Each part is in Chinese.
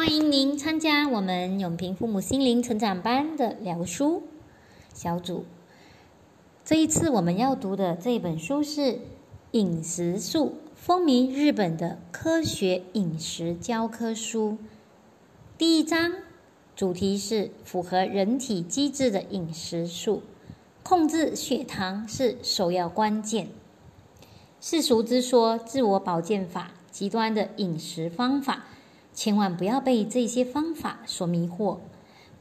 欢迎您参加我们永平父母心灵成长班的聊书小组。这一次我们要读的这本书是《饮食术》，风靡日本的科学饮食教科书。第一章主题是符合人体机制的饮食术，控制血糖是首要关键。世俗之说，自我保健法，极端的饮食方法。千万不要被这些方法所迷惑。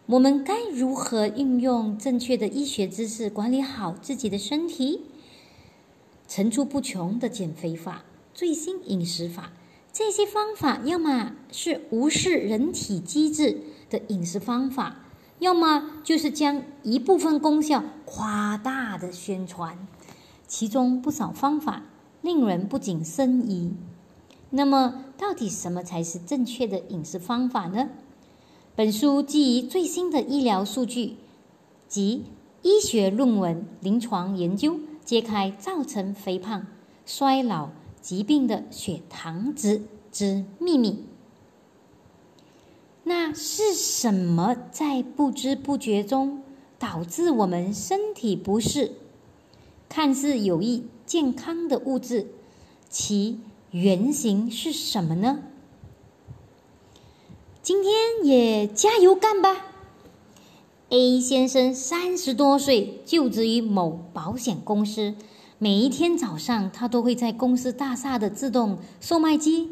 我们该如何运用正确的医学知识管理好自己的身体？层出不穷的减肥法、最新饮食法，这些方法要么是无视人体机制的饮食方法，要么就是将一部分功效夸大的宣传。其中不少方法令人不禁生疑。那么，到底什么才是正确的饮食方法呢？本书基于最新的医疗数据及医学论文、临床研究，揭开造成肥胖、衰老疾病的血糖值之秘密。那是什么在不知不觉中导致我们身体不适？看似有益健康的物质，其原型是什么呢？今天也加油干吧！A 先生三十多岁，就职于某保险公司。每一天早上，他都会在公司大厦的自动售卖机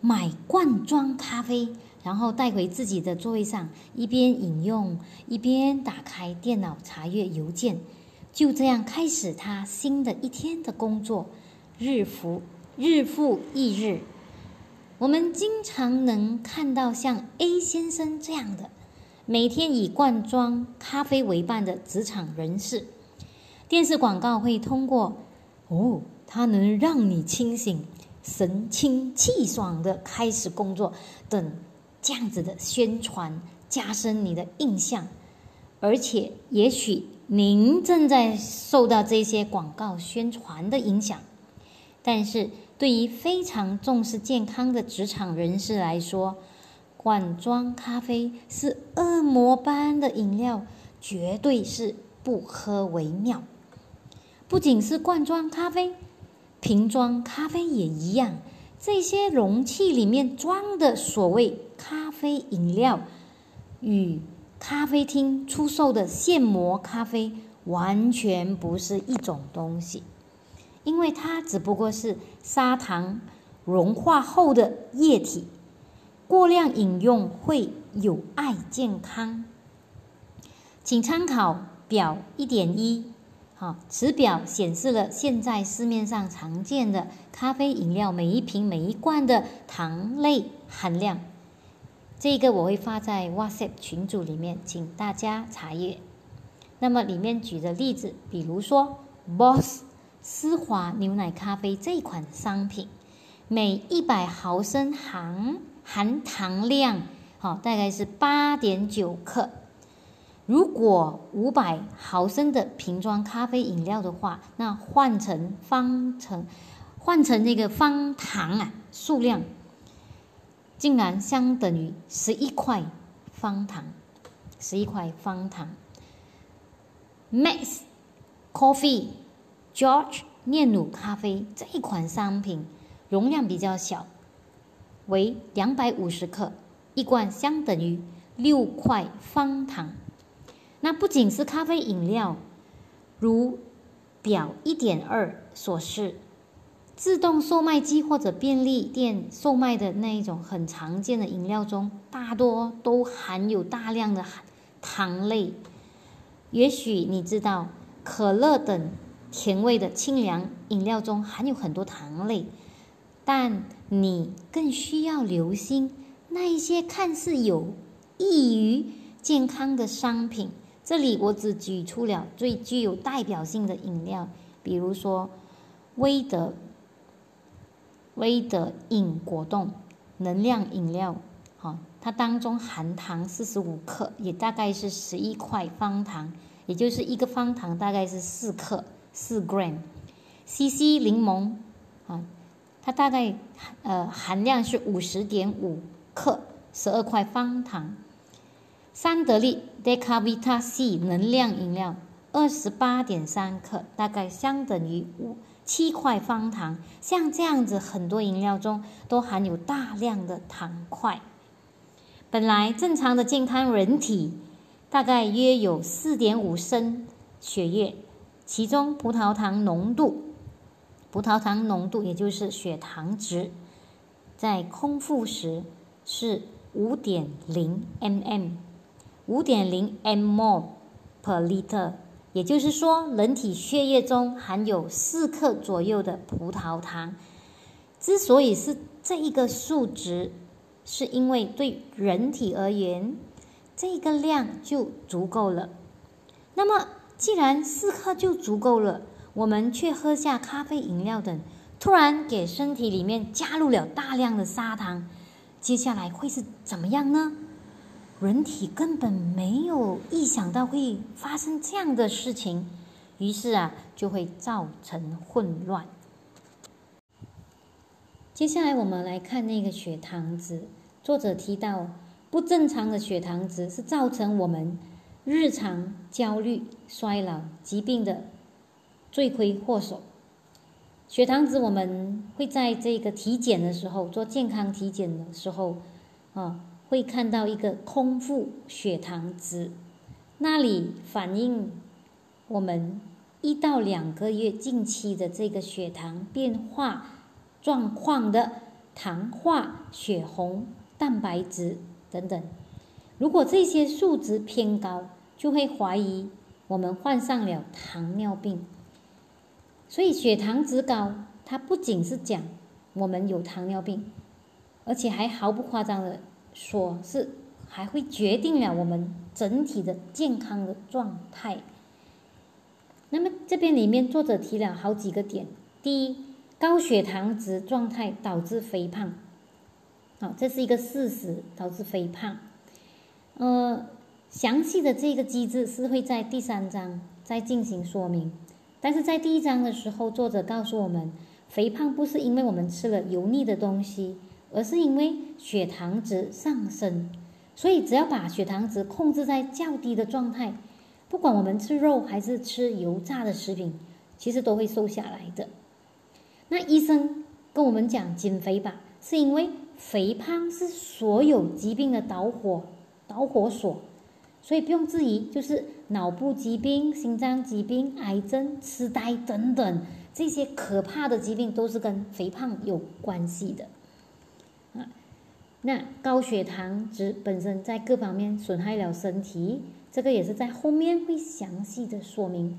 买罐装咖啡，然后带回自己的座位上，一边饮用，一边打开电脑查阅邮件。就这样开始他新的一天的工作，日复。日复一日，我们经常能看到像 A 先生这样的每天以罐装咖啡为伴的职场人士。电视广告会通过“哦，它能让你清醒、神清气爽的开始工作”等这样子的宣传，加深你的印象。而且，也许您正在受到这些广告宣传的影响，但是。对于非常重视健康的职场人士来说，罐装咖啡是恶魔般的饮料，绝对是不喝为妙。不仅是罐装咖啡，瓶装咖啡也一样。这些容器里面装的所谓咖啡饮料，与咖啡厅出售的现磨咖啡完全不是一种东西。因为它只不过是砂糖融化后的液体，过量饮用会有碍健康。请参考表一点一，好，此表显示了现在市面上常见的咖啡饮料每一瓶每一罐的糖类含量。这个我会发在 WhatsApp 群组里面，请大家查阅。那么里面举的例子，比如说 Boss。丝滑牛奶咖啡这款商品，每一百毫升含含糖量，好，大概是八点九克。如果五百毫升的瓶装咖啡饮料的话，那换成方成，换成那个方糖啊，数量竟然相等于十一块方糖，十一块方糖。Max Coffee。George 炼乳咖啡这一款商品容量比较小，为两百五十克一罐，相等于六块方糖。那不仅是咖啡饮料，如表一点二所示，自动售卖机或者便利店售卖的那一种很常见的饮料中，大多都含有大量的糖类。也许你知道，可乐等。甜味的清凉饮料中含有很多糖类，但你更需要留心那一些看似有益于健康的商品。这里我只举出了最具有代表性的饮料，比如说威德、威德饮果冻能量饮料，好，它当中含糖四十五克，也大概是十一块方糖，也就是一个方糖大概是四克。四 gram，CC 柠檬啊，它大概呃含量是五十点五克，十二块方糖。三得利 Decavita C 能量饮料二十八点三克，大概相等于五七块方糖。像这样子，很多饮料中都含有大量的糖块。本来正常的健康人体大概约有四点五升血液，其中葡萄糖浓度，葡萄糖浓度也就是血糖值，在空腹时是五点零 mm。五点零 mmol per liter，也就是说，人体血液中含有四克左右的葡萄糖。之所以是这一个数值，是因为对人体而言，这个量就足够了。那么，既然四克就足够了，我们却喝下咖啡饮料等，突然给身体里面加入了大量的砂糖，接下来会是怎么样呢？人体根本没有意想到会发生这样的事情，于是啊，就会造成混乱。接下来我们来看那个血糖值。作者提到，不正常的血糖值是造成我们日常焦虑、衰老、疾病的罪魁祸首。血糖值我们会在这个体检的时候做健康体检的时候，啊。会看到一个空腹血糖值，那里反映我们一到两个月近期的这个血糖变化状况的糖化血红蛋白质等等。如果这些数值偏高，就会怀疑我们患上了糖尿病。所以血糖值高，它不仅是讲我们有糖尿病，而且还毫不夸张的。说是还会决定了我们整体的健康的状态。那么这边里面作者提了好几个点：第一，高血糖值状态导致肥胖，好，这是一个事实，导致肥胖。呃，详细的这个机制是会在第三章再进行说明，但是在第一章的时候，作者告诉我们，肥胖不是因为我们吃了油腻的东西。而是因为血糖值上升，所以只要把血糖值控制在较低的状态，不管我们吃肉还是吃油炸的食品，其实都会瘦下来的。那医生跟我们讲减肥吧，是因为肥胖是所有疾病的导火导火索，所以不用质疑，就是脑部疾病、心脏疾病、癌症、痴呆等等这些可怕的疾病都是跟肥胖有关系的。啊那高血糖值本身在各方面损害了身体，这个也是在后面会详细的说明。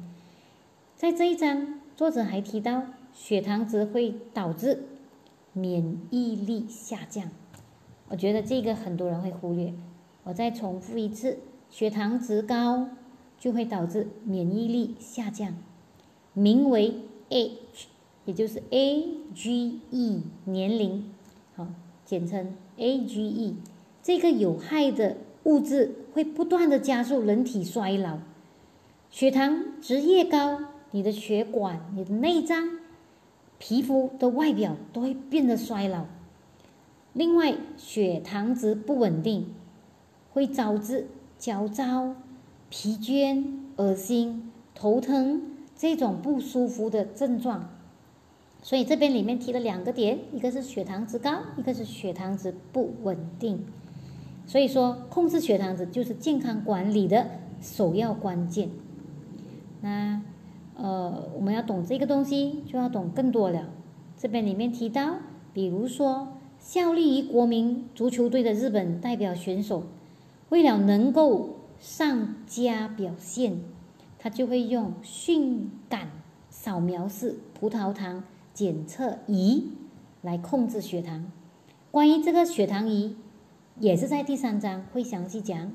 在这一章，作者还提到血糖值会导致免疫力下降，我觉得这个很多人会忽略。我再重复一次，血糖值高就会导致免疫力下降，名为 H，也就是 AGE 年龄，好。简称 AGE，这个有害的物质会不断的加速人体衰老。血糖值越高，你的血管、你的内脏、皮肤的外表都会变得衰老。另外，血糖值不稳定，会导致焦躁、疲倦、恶心、头疼这种不舒服的症状。所以这边里面提了两个点，一个是血糖值高，一个是血糖值不稳定。所以说，控制血糖值就是健康管理的首要关键。那呃，我们要懂这个东西，就要懂更多了。这边里面提到，比如说效力于国民足球队的日本代表选手，为了能够上佳表现，他就会用迅感扫描式葡萄糖。检测仪来控制血糖。关于这个血糖仪，也是在第三章会详细讲。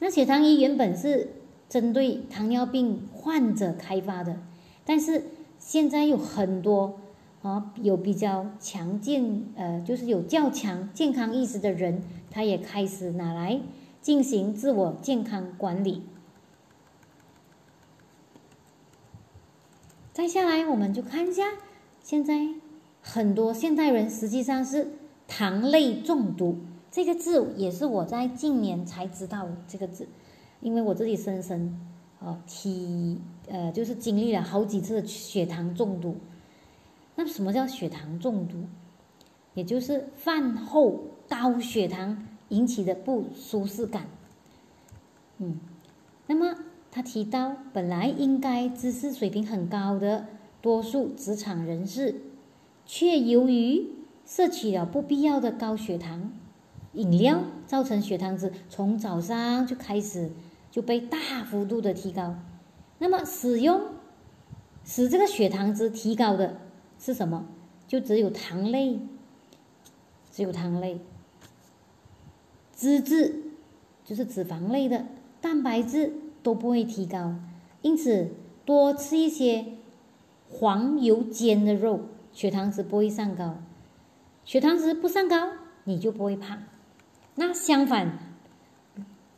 那血糖仪原本是针对糖尿病患者开发的，但是现在有很多啊有比较强健呃，就是有较强健康意识的人，他也开始拿来进行自我健康管理。再下来，我们就看一下。现在很多现代人实际上是糖类中毒，这个字也是我在近年才知道这个字，因为我自己深深啊体呃就是经历了好几次血糖中毒。那什么叫血糖中毒？也就是饭后高血糖引起的不舒适感。嗯，那么他提到，本来应该知识水平很高的多数职场人士，却由于摄取了不必要的高血糖饮料，造成血糖值从早上就开始就被大幅度的提高。那么使用使这个血糖值提高的是什么？就只有糖类。只有糖类、脂质，就是脂肪类的蛋白质都不会提高，因此多吃一些黄油煎的肉，血糖值不会上高。血糖值不上高，你就不会胖。那相反，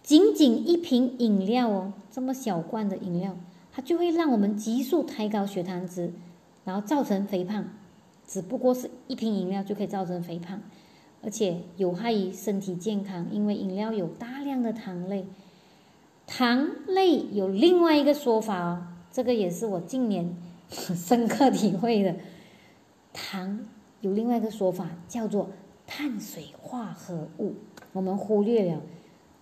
仅仅一瓶饮料哦，这么小罐的饮料，它就会让我们急速抬高血糖值，然后造成肥胖。只不过是一瓶饮料就可以造成肥胖。而且有害于身体健康，因为饮料有大量的糖类。糖类有另外一个说法哦，这个也是我近年深刻体会的。糖有另外一个说法，叫做碳水化合物。我们忽略了，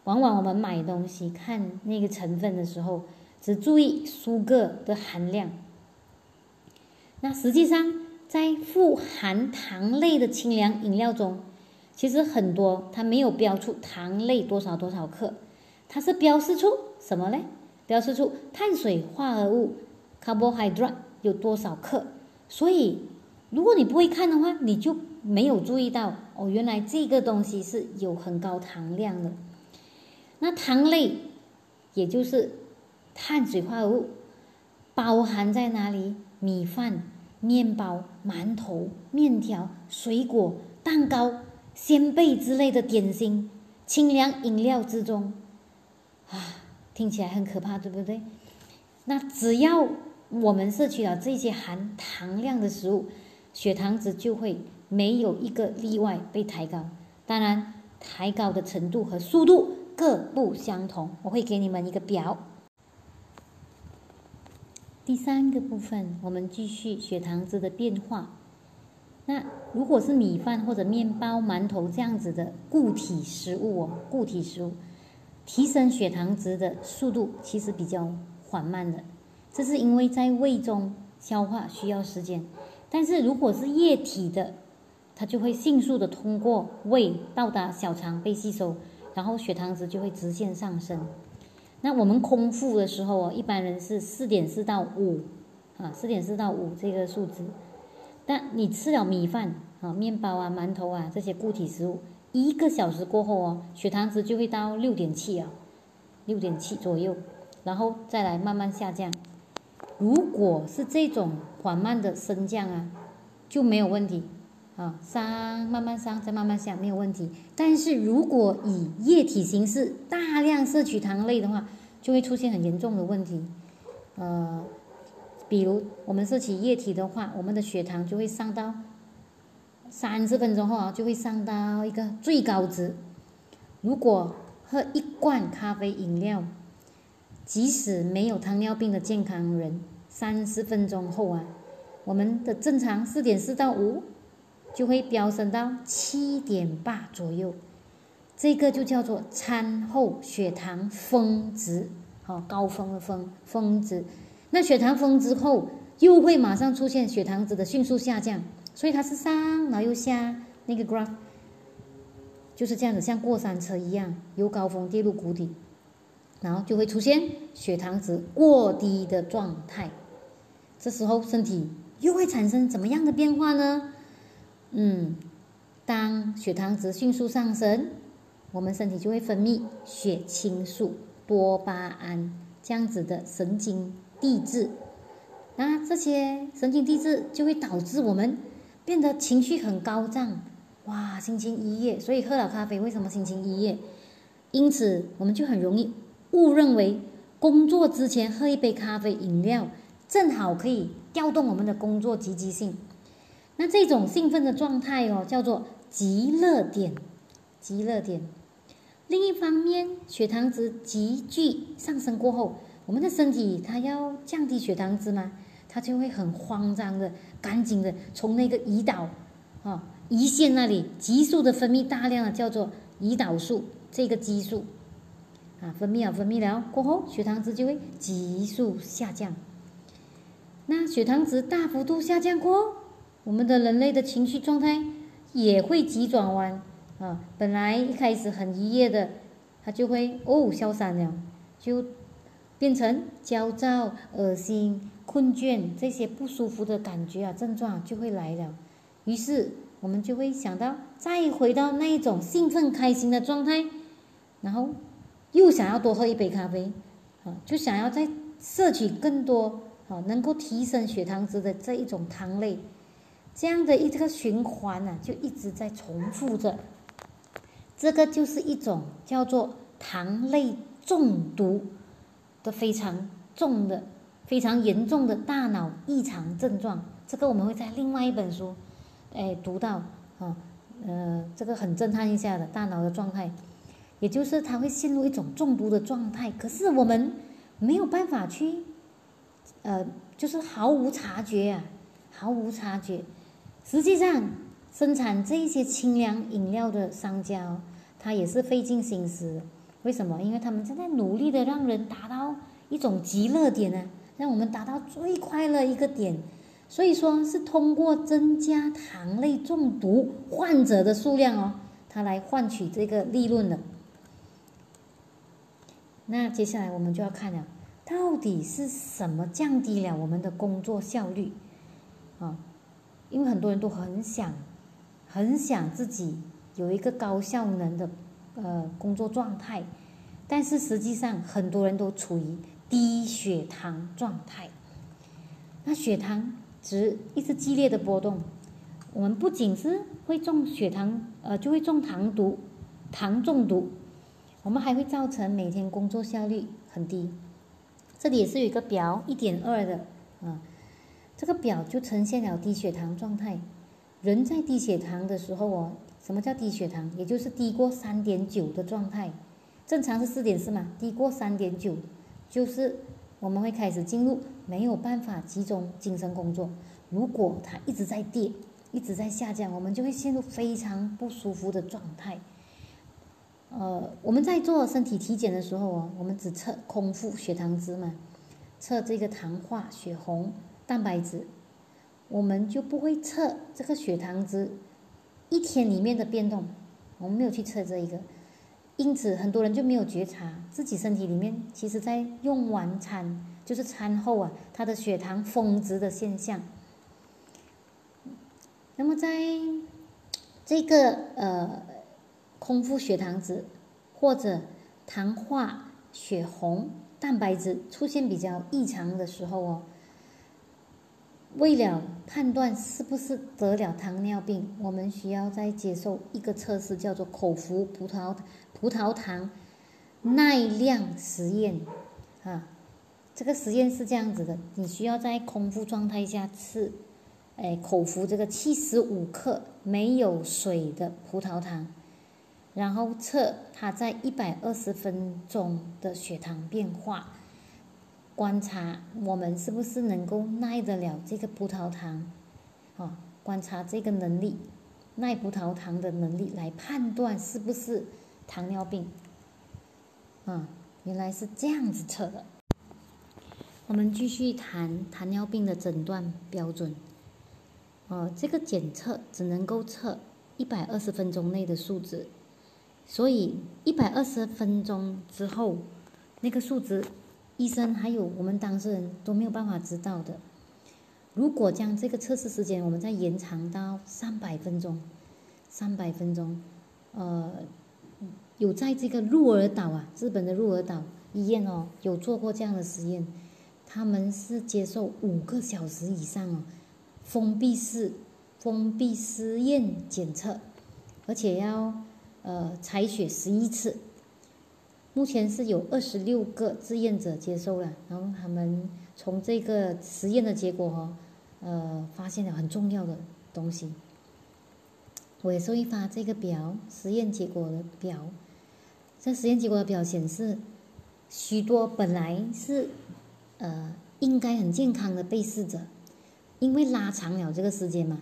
往往我们买东西看那个成分的时候，只注意苏格的含量。那实际上，在富含糖类的清凉饮料中，其实很多，它没有标出糖类多少多少克，它是标示出什么呢？标示出碳水化合物 （carbohydrate） 有多少克。所以，如果你不会看的话，你就没有注意到哦，原来这个东西是有很高糖量的。那糖类，也就是碳水化合物，包含在哪里？米饭、面包、馒头、面条、水果、蛋糕。鲜贝之类的点心、清凉饮料之中，啊，听起来很可怕，对不对？那只要我们摄取了这些含糖量的食物，血糖值就会没有一个例外被抬高。当然，抬高的程度和速度各不相同。我会给你们一个表。第三个部分，我们继续血糖值的变化。那如果是米饭或者面包、馒头这样子的固体食物哦，固体食物提升血糖值的速度其实比较缓慢的，这是因为在胃中消化需要时间。但是如果是液体的，它就会迅速的通过胃到达小肠被吸收，然后血糖值就会直线上升。那我们空腹的时候哦，一般人是四点四到五啊，四点四到五这个数值。但你吃了米饭啊、面包啊、馒头啊这些固体食物，一个小时过后哦，血糖值就会到六点七啊，六点七左右，然后再来慢慢下降。如果是这种缓慢的升降啊，就没有问题啊，上慢慢上再慢慢下没有问题。但是如果以液体形式大量摄取糖类的话，就会出现很严重的问题，呃。比如我们摄取液体的话，我们的血糖就会上到三十分钟后啊，就会上到一个最高值。如果喝一罐咖啡饮料，即使没有糖尿病的健康人，三十分钟后啊，我们的正常四点四到五，就会飙升到七点八左右。这个就叫做餐后血糖峰值，好，高峰的峰峰值。那血糖峰之后，又会马上出现血糖值的迅速下降，所以它是上，然后又下，那个 graph 就是这样子，像过山车一样，由高峰跌入谷底，然后就会出现血糖值过低的状态。这时候身体又会产生怎么样的变化呢？嗯，当血糖值迅速上升，我们身体就会分泌血清素、多巴胺这样子的神经。地质，那这些神经递质就会导致我们变得情绪很高涨，哇，心情愉悦。所以喝了咖啡，为什么心情愉悦？因此，我们就很容易误认为工作之前喝一杯咖啡饮料，正好可以调动我们的工作积极性。那这种兴奋的状态哦，叫做极乐点。极乐点。另一方面，血糖值急剧上升过后，我们的身体它要降低血糖值嘛，它就会很慌张的、赶紧的从那个胰岛啊胰腺那里急速的分泌大量的叫做胰岛素这个激素啊，分泌了分泌了过后，血糖值就会急速下降。那血糖值大幅度下降过后，我们的人类的情绪状态也会急转弯啊！本来一开始很愉悦的，它就会哦消散了，就变成焦躁、恶心、困倦这些不舒服的感觉啊症状就会来了。于是我们就会想到再回到那一种兴奋开心的状态，然后又想要多喝一杯咖啡啊，就想要再摄取更多。啊，能够提升血糖值的这一种糖类，这样的一个循环呢，就一直在重复着。这个就是一种叫做糖类中毒的非常重的、非常严重的大脑异常症状。这个我们会在另外一本书，哎，读到啊，呃，这个很震撼一下的大脑的状态，也就是他会陷入一种中毒的状态。可是我们没有办法去。呃，就是毫无察觉啊，毫无察觉。实际上，生产这一些清凉饮料的商家，他也是费尽心思。为什么？因为他们正在努力的让人达到一种极乐点呢，让我们达到最快乐一个点。所以说是通过增加糖类中毒患者的数量哦，他来换取这个利润的。那接下来我们就要看了。到底是什么降低了我们的工作效率？啊，因为很多人都很想，很想自己有一个高效能的呃工作状态，但是实际上很多人都处于低血糖状态。那血糖值一直激烈的波动，我们不仅是会中血糖，呃，就会中糖毒、糖中毒，我们还会造成每天工作效率很低。这里也是有一个表，一点二的啊，这个表就呈现了低血糖状态。人在低血糖的时候哦，什么叫低血糖？也就是低过三点九的状态。正常是四点四嘛，低过三点九，就是我们会开始进入没有办法集中精神工作。如果它一直在跌，一直在下降，我们就会陷入非常不舒服的状态。呃，我们在做身体体检的时候哦，我们只测空腹血糖值嘛，测这个糖化血红蛋白质，我们就不会测这个血糖值一天里面的变动，我们没有去测这一个，因此很多人就没有觉察自己身体里面，其实在用完餐就是餐后啊，他的血糖峰值的现象。那么在这个呃。空腹血糖值或者糖化血红蛋白质出现比较异常的时候哦，为了判断是不是得了糖尿病，我们需要再接受一个测试，叫做口服葡萄葡萄糖耐量实验啊。这个实验是这样子的：你需要在空腹状态下吃，哎，口服这个七十五克没有水的葡萄糖。然后测它在一百二十分钟的血糖变化，观察我们是不是能够耐得了这个葡萄糖，哦，观察这个能力，耐葡萄糖的能力来判断是不是糖尿病，啊，原来是这样子测的。我们继续谈糖尿病的诊断标准，哦，这个检测只能够测一百二十分钟内的数值。所以一百二十分钟之后，那个数值，医生还有我们当事人都没有办法知道的。如果将这个测试时间我们再延长到三百分钟，三百分钟，呃，有在这个鹿儿岛啊，日本的鹿儿岛医院哦，有做过这样的实验，他们是接受五个小时以上哦，封闭式封闭实验检测，而且要。呃，采血十一次，目前是有二十六个志愿者接受了，然后他们从这个实验的结果哈，呃，发现了很重要的东西。我也是会发这个表，实验结果的表。这实验结果的表显示，许多本来是呃应该很健康的被试者，因为拉长了这个时间嘛，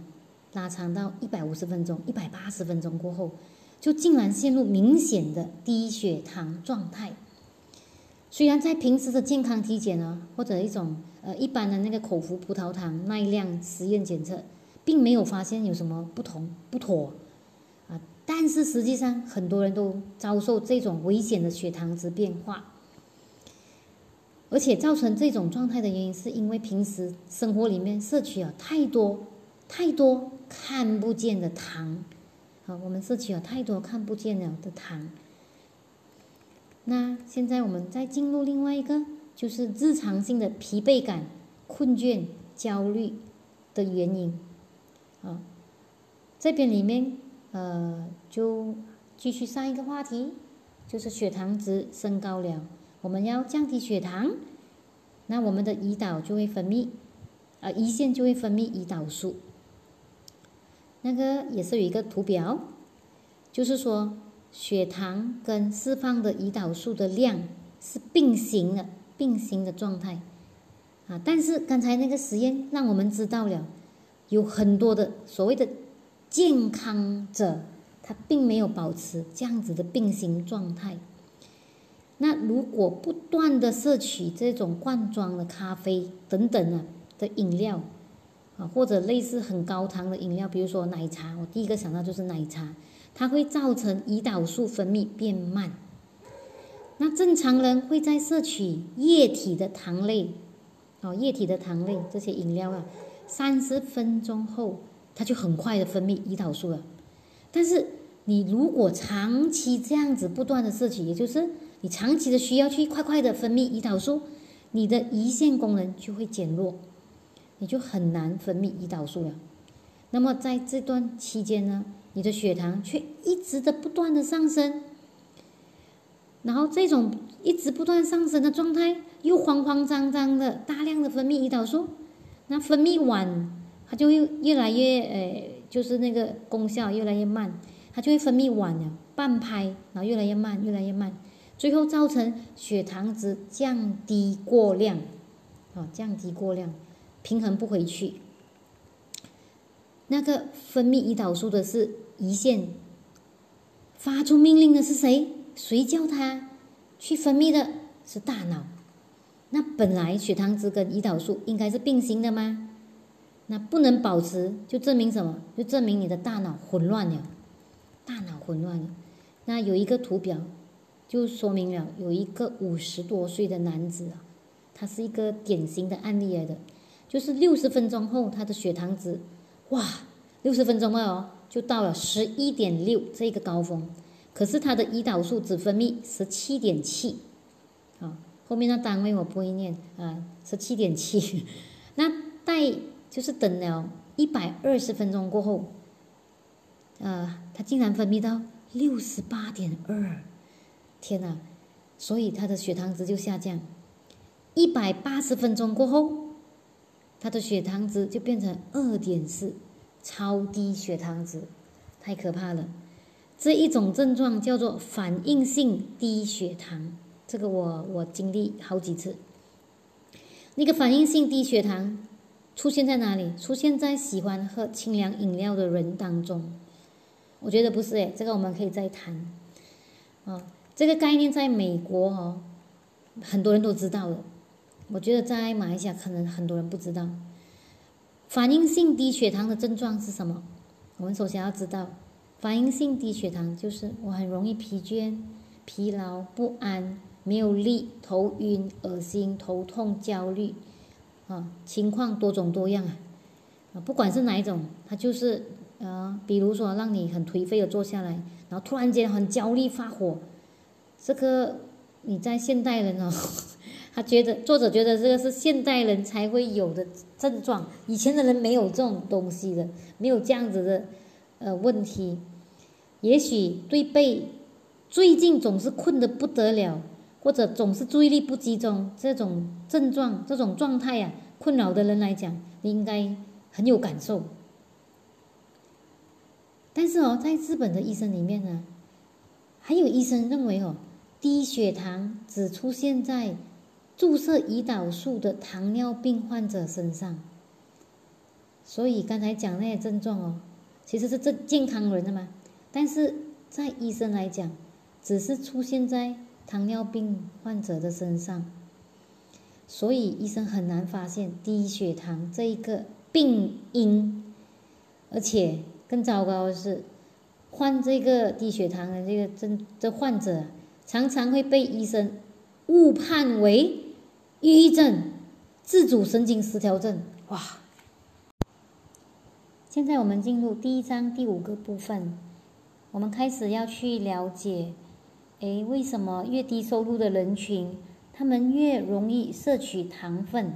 拉长到一百五十分钟、一百八十分钟过后，就竟然陷入明显的低血糖状态。虽然在平时的健康体检呢，或者一种呃一般的那个口服葡萄糖耐量实验检测，并没有发现有什么不同不妥啊，但是实际上很多人都遭受这种危险的血糖值变化，而且造成这种状态的原因，是因为平时生活里面摄取了太多太多看不见的糖，好，我们摄取了太多看不见了的糖。那现在我们再进入另外一个，就是日常性的疲惫感、困倦、焦虑的原因，啊，这边里面呃就继续上一个话题，就是血糖值升高了，我们要降低血糖，那我们的胰岛就会分泌，啊，胰腺就会分泌胰岛素，那个也是有一个图表，就是说。血糖跟释放的胰岛素的量是并行的，并行的状态啊。但是刚才那个实验让我们知道了，有很多的所谓的健康者，他并没有保持这样子的并行状态。那如果不断的摄取这种罐装的咖啡等等啊的饮料啊，或者类似很高糖的饮料，比如说奶茶，我第一个想到就是奶茶。它会造成胰岛素分泌变慢。那正常人会在摄取液体的糖类，哦，液体的糖类这些饮料啊，三十分钟后，它就很快的分泌胰岛素了。但是你如果长期这样子不断的摄取，也就是你长期的需要去快快的分泌胰岛素，你的胰腺功能就会减弱，你就很难分泌胰岛素了。那么在这段期间呢？你的血糖却一直的不断的上升，然后这种一直不断上升的状态，又慌慌张张的大量的分泌胰岛素，那分泌晚，它就会越来越呃，就是那个功效越来越慢，它就会分泌晚了，半拍，然后越来越慢，越来越慢，最后造成血糖值降低过量，啊，降低过量，平衡不回去，那个分泌胰岛素的是。胰腺发出命令的是谁？谁叫他去分泌的？是大脑。那本来血糖值跟胰岛素应该是并行的吗？那不能保持，就证明什么？就证明你的大脑混乱了。大脑混乱了。那有一个图表，就说明了有一个五十多岁的男子啊，他是一个典型的案例来的，就是六十分钟后他的血糖值，哇，六十分钟哦。就到了十一点六这个高峰，可是他的胰岛素只分泌十七点七，啊，后面那单位我不会念啊，十七点七，那待就是等了一百二十分钟过后，呃，他竟然分泌到六十八点二，天哪！所以他的血糖值就下降，一百八十分钟过后，他的血糖值就变成二点四。超低血糖值，太可怕了。这一种症状叫做反应性低血糖，这个我我经历好几次。那个反应性低血糖出现在哪里？出现在喜欢喝清凉饮料的人当中。我觉得不是诶，这个我们可以再谈。啊，这个概念在美国哦，很多人都知道了。我觉得在马来西亚可能很多人不知道。反应性低血糖的症状是什么？我们首先要知道，反应性低血糖就是我很容易疲倦、疲劳、不安、没有力、头晕、恶心、头痛、焦虑，啊，情况多种多样啊，啊，不管是哪一种，它就是啊，比如说让你很颓废的坐下来，然后突然间很焦虑发火，这个你在现代人哦。他觉得作者觉得这个是现代人才会有的症状，以前的人没有这种东西的，没有这样子的呃问题。也许对被最近总是困得不得了，或者总是注意力不集中这种症状、这种状态呀困扰的人来讲，你应该很有感受。但是哦，在日本的医生里面呢，还有医生认为哦，低血糖只出现在注射胰岛素的糖尿病患者身上。所以刚才讲那些症状哦，其实是这健康人的嘛。但是在医生来讲，只是出现在糖尿病患者的身上，所以医生很难发现低血糖这一个病因，而且。更糟糕的是，患这个低血糖的这个症这患者，常常会被医生误判为抑郁症、自主神经失调症。哇！现在我们进入第一章第五个部分，我们开始要去了解，哎，为什么越低收入的人群，他们越容易摄取糖分？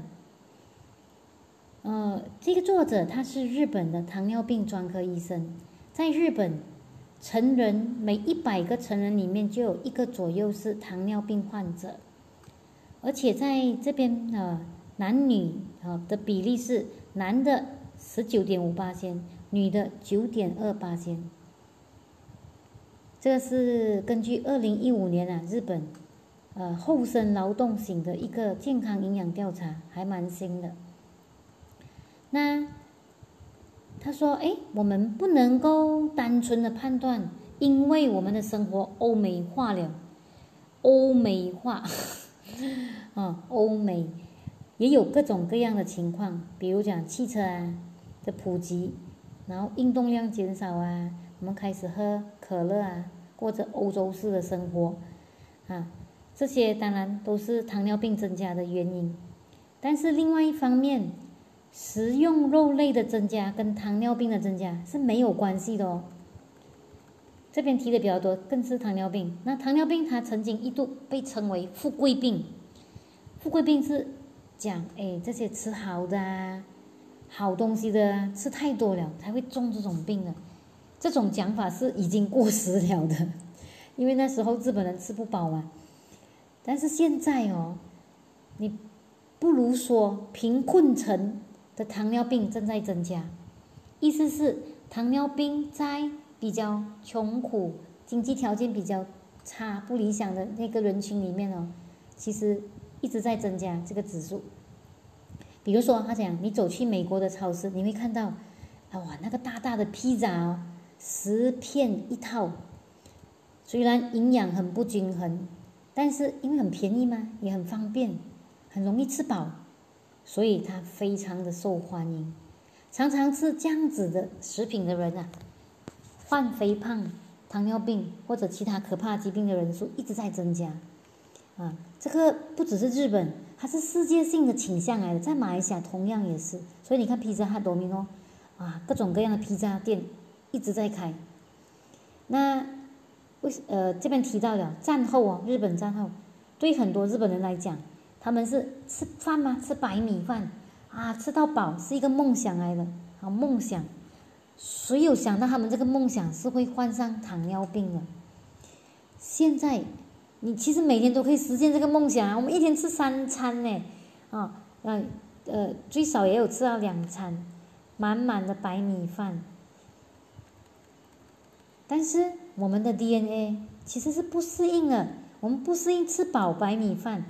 呃，这个作者他是日本的糖尿病专科医生，在日本，成人每一百个成人里面就有一个左右是糖尿病患者，而且在这边呃，男女啊的比例是男的十九点五八千，女的九点二八千。这个是根据二零一五年啊日本呃后生劳动省的一个健康营养调查，还蛮新的。那他说：“哎，我们不能够单纯的判断，因为我们的生活欧美化了，欧美化，啊，欧美也有各种各样的情况，比如讲汽车啊的普及，然后运动量减少啊，我们开始喝可乐啊，过着欧洲式的生活，啊，这些当然都是糖尿病增加的原因，但是另外一方面。”食用肉类的增加跟糖尿病的增加是没有关系的哦。这边提的比较多，更是糖尿病。那糖尿病它曾经一度被称为“富贵病”，富贵病是讲哎这些吃好的啊、好东西的吃太多了才会中这种病的。这种讲法是已经过时了的，因为那时候日本人吃不饱嘛。但是现在哦，你不如说贫困层。的糖尿病正在增加，意思是糖尿病在比较穷苦、经济条件比较差、不理想的那个人群里面哦，其实一直在增加这个指数。比如说，他讲你走去美国的超市，你会看到啊，哇，那个大大的披萨哦，十片一套，虽然营养很不均衡，但是因为很便宜嘛，也很方便，很容易吃饱。所以它非常的受欢迎，常常吃这样子的食品的人啊，患肥胖、糖尿病或者其他可怕疾病的人数一直在增加，啊，这个不只是日本，它是世界性的倾向来的，在马来西亚同样也是。所以你看披萨哈多米诺，啊，各种各样的披萨店一直在开。那为呃这边提到了战后啊，日本战后，对很多日本人来讲。他们是吃饭吗？吃白米饭啊，吃到饱是一个梦想来的啊，梦想。谁有想到他们这个梦想是会患上糖尿病的？现在你其实每天都可以实现这个梦想啊！我们一天吃三餐呢，啊，呃呃，最少也有吃到两餐，满满的白米饭。但是我们的 DNA 其实是不适应的，我们不适应吃饱白米饭。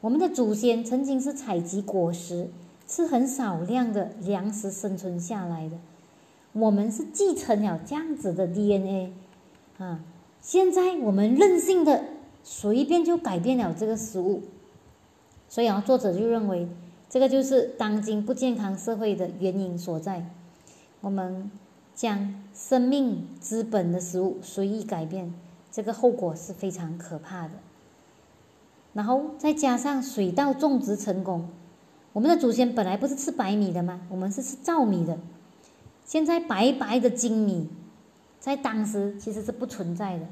我们的祖先曾经是采集果实，吃很少量的粮食生存下来的。我们是继承了这样子的 DNA，啊，现在我们任性的随便就改变了这个食物，所以啊，作者就认为这个就是当今不健康社会的原因所在。我们将生命之本的食物随意改变，这个后果是非常可怕的。然后再加上水稻种植成功，我们的祖先本来不是吃白米的吗？我们是吃糙米的。现在白白的精米，在当时其实是不存在的，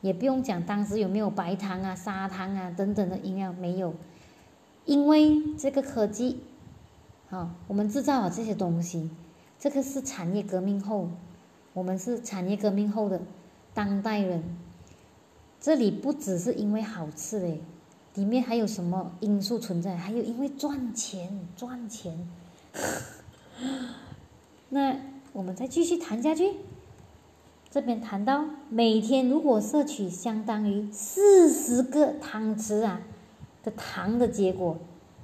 也不用讲当时有没有白糖啊、砂糖啊等等的营养没有，因为这个科技，啊，我们制造了这些东西，这个是产业革命后，我们是产业革命后的当代人，这里不只是因为好吃嘞。里面还有什么因素存在？还有因为赚钱，赚钱。那我们再继续谈下去。这边谈到每天如果摄取相当于四十个汤匙啊的糖的结果，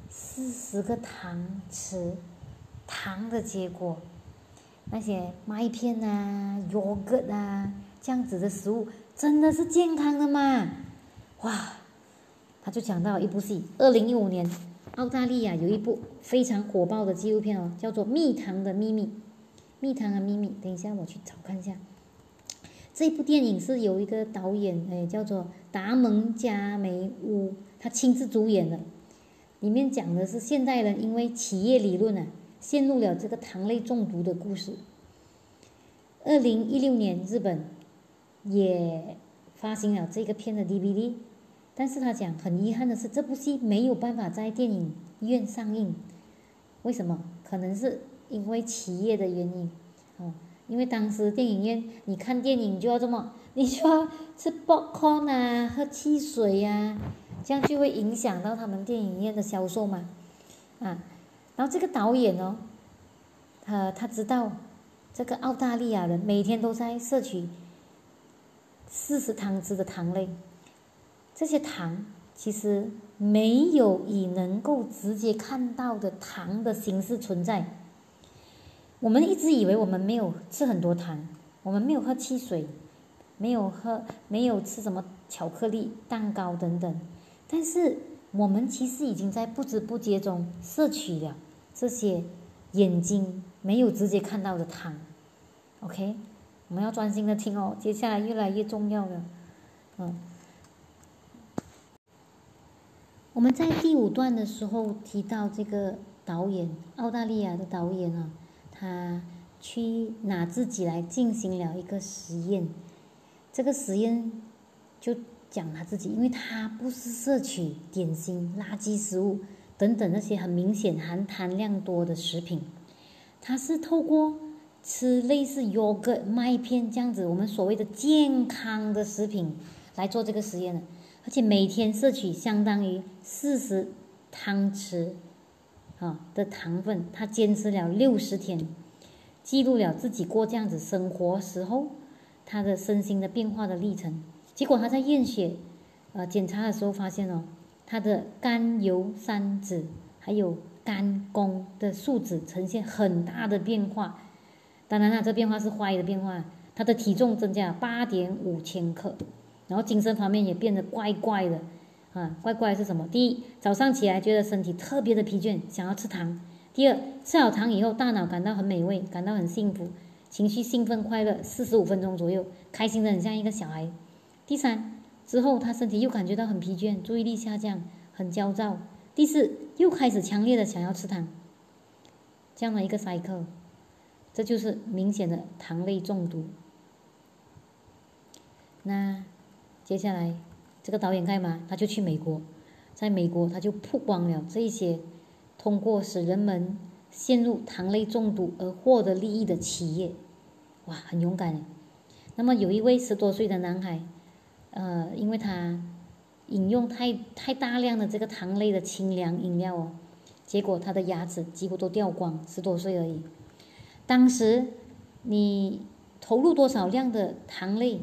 四十个汤匙糖的结果，那些麦片啊、yogurt 啊这样子的食物，真的是健康的吗？哇！他就讲到一部戏，二零一五年澳大利亚有一部非常火爆的纪录片哦，叫做《蜜糖的秘密》。蜜糖的秘密，等一下我去找看一下。这部电影是由一个导演，哎，叫做达蒙加梅乌，他亲自主演的。里面讲的是现代人因为企业理论啊，陷入了这个糖类中毒的故事。二零一六年，日本也发行了这个片的 DVD，但是他讲很遗憾的是，这部戏没有办法在电影院上映。为什么？可能是因为企业的原因，哦。因为当时电影院，你看电影就要这么，你就要吃爆康啊，喝汽水呀，这样就会影响到他们电影院的销售嘛，啊，然后这个导演哦，他他知道这个澳大利亚人每天都在摄取四十汤匙的糖类，这些糖其实没有以能够直接看到的糖的形式存在。我们一直以为我们没有吃很多糖，我们没有喝汽水，没有喝，没有吃什么巧克力、蛋糕等等。但是我们其实已经在不知不觉中摄取了这些眼睛没有直接看到的糖。OK，我们要专心的听哦，接下来越来越重要了。嗯，我们在第五段的时候提到这个导演，澳大利亚的导演啊。他去拿自己来进行了一个实验，这个实验就讲他自己，因为他不是摄取点心、垃圾食物等等那些很明显含糖量多的食品，他是透过吃类似 yogurt 麦片这样子我们所谓的健康的食品来做这个实验的，而且每天摄取相当于四十汤匙。啊的糖分，他坚持了六十天，记录了自己过这样子生活时候他的身心的变化的历程。结果他在验血，呃检查的时候发现哦，他的甘油三酯还有肝功的数值呈现很大的变化。当然了，这变化是坏的变化。他的体重增加八点五千克，然后精神方面也变得怪怪的。啊，怪怪是什么？第一，早上起来觉得身体特别的疲倦，想要吃糖；第二，吃好糖以后，大脑感到很美味，感到很幸福，情绪兴奋快乐，四十五分钟左右，开心的很像一个小孩；第三，之后他身体又感觉到很疲倦，注意力下降，很焦躁；第四，又开始强烈的想要吃糖，这样的一个 cycle，这就是明显的糖类中毒。那接下来。这个导演干嘛？他就去美国，在美国他就曝光了这些通过使人们陷入糖类中毒而获得利益的企业，哇，很勇敢。那么有一位十多岁的男孩，呃，因为他饮用太太大量的这个糖类的清凉饮料哦，结果他的牙齿几乎都掉光，十多岁而已。当时你投入多少量的糖类？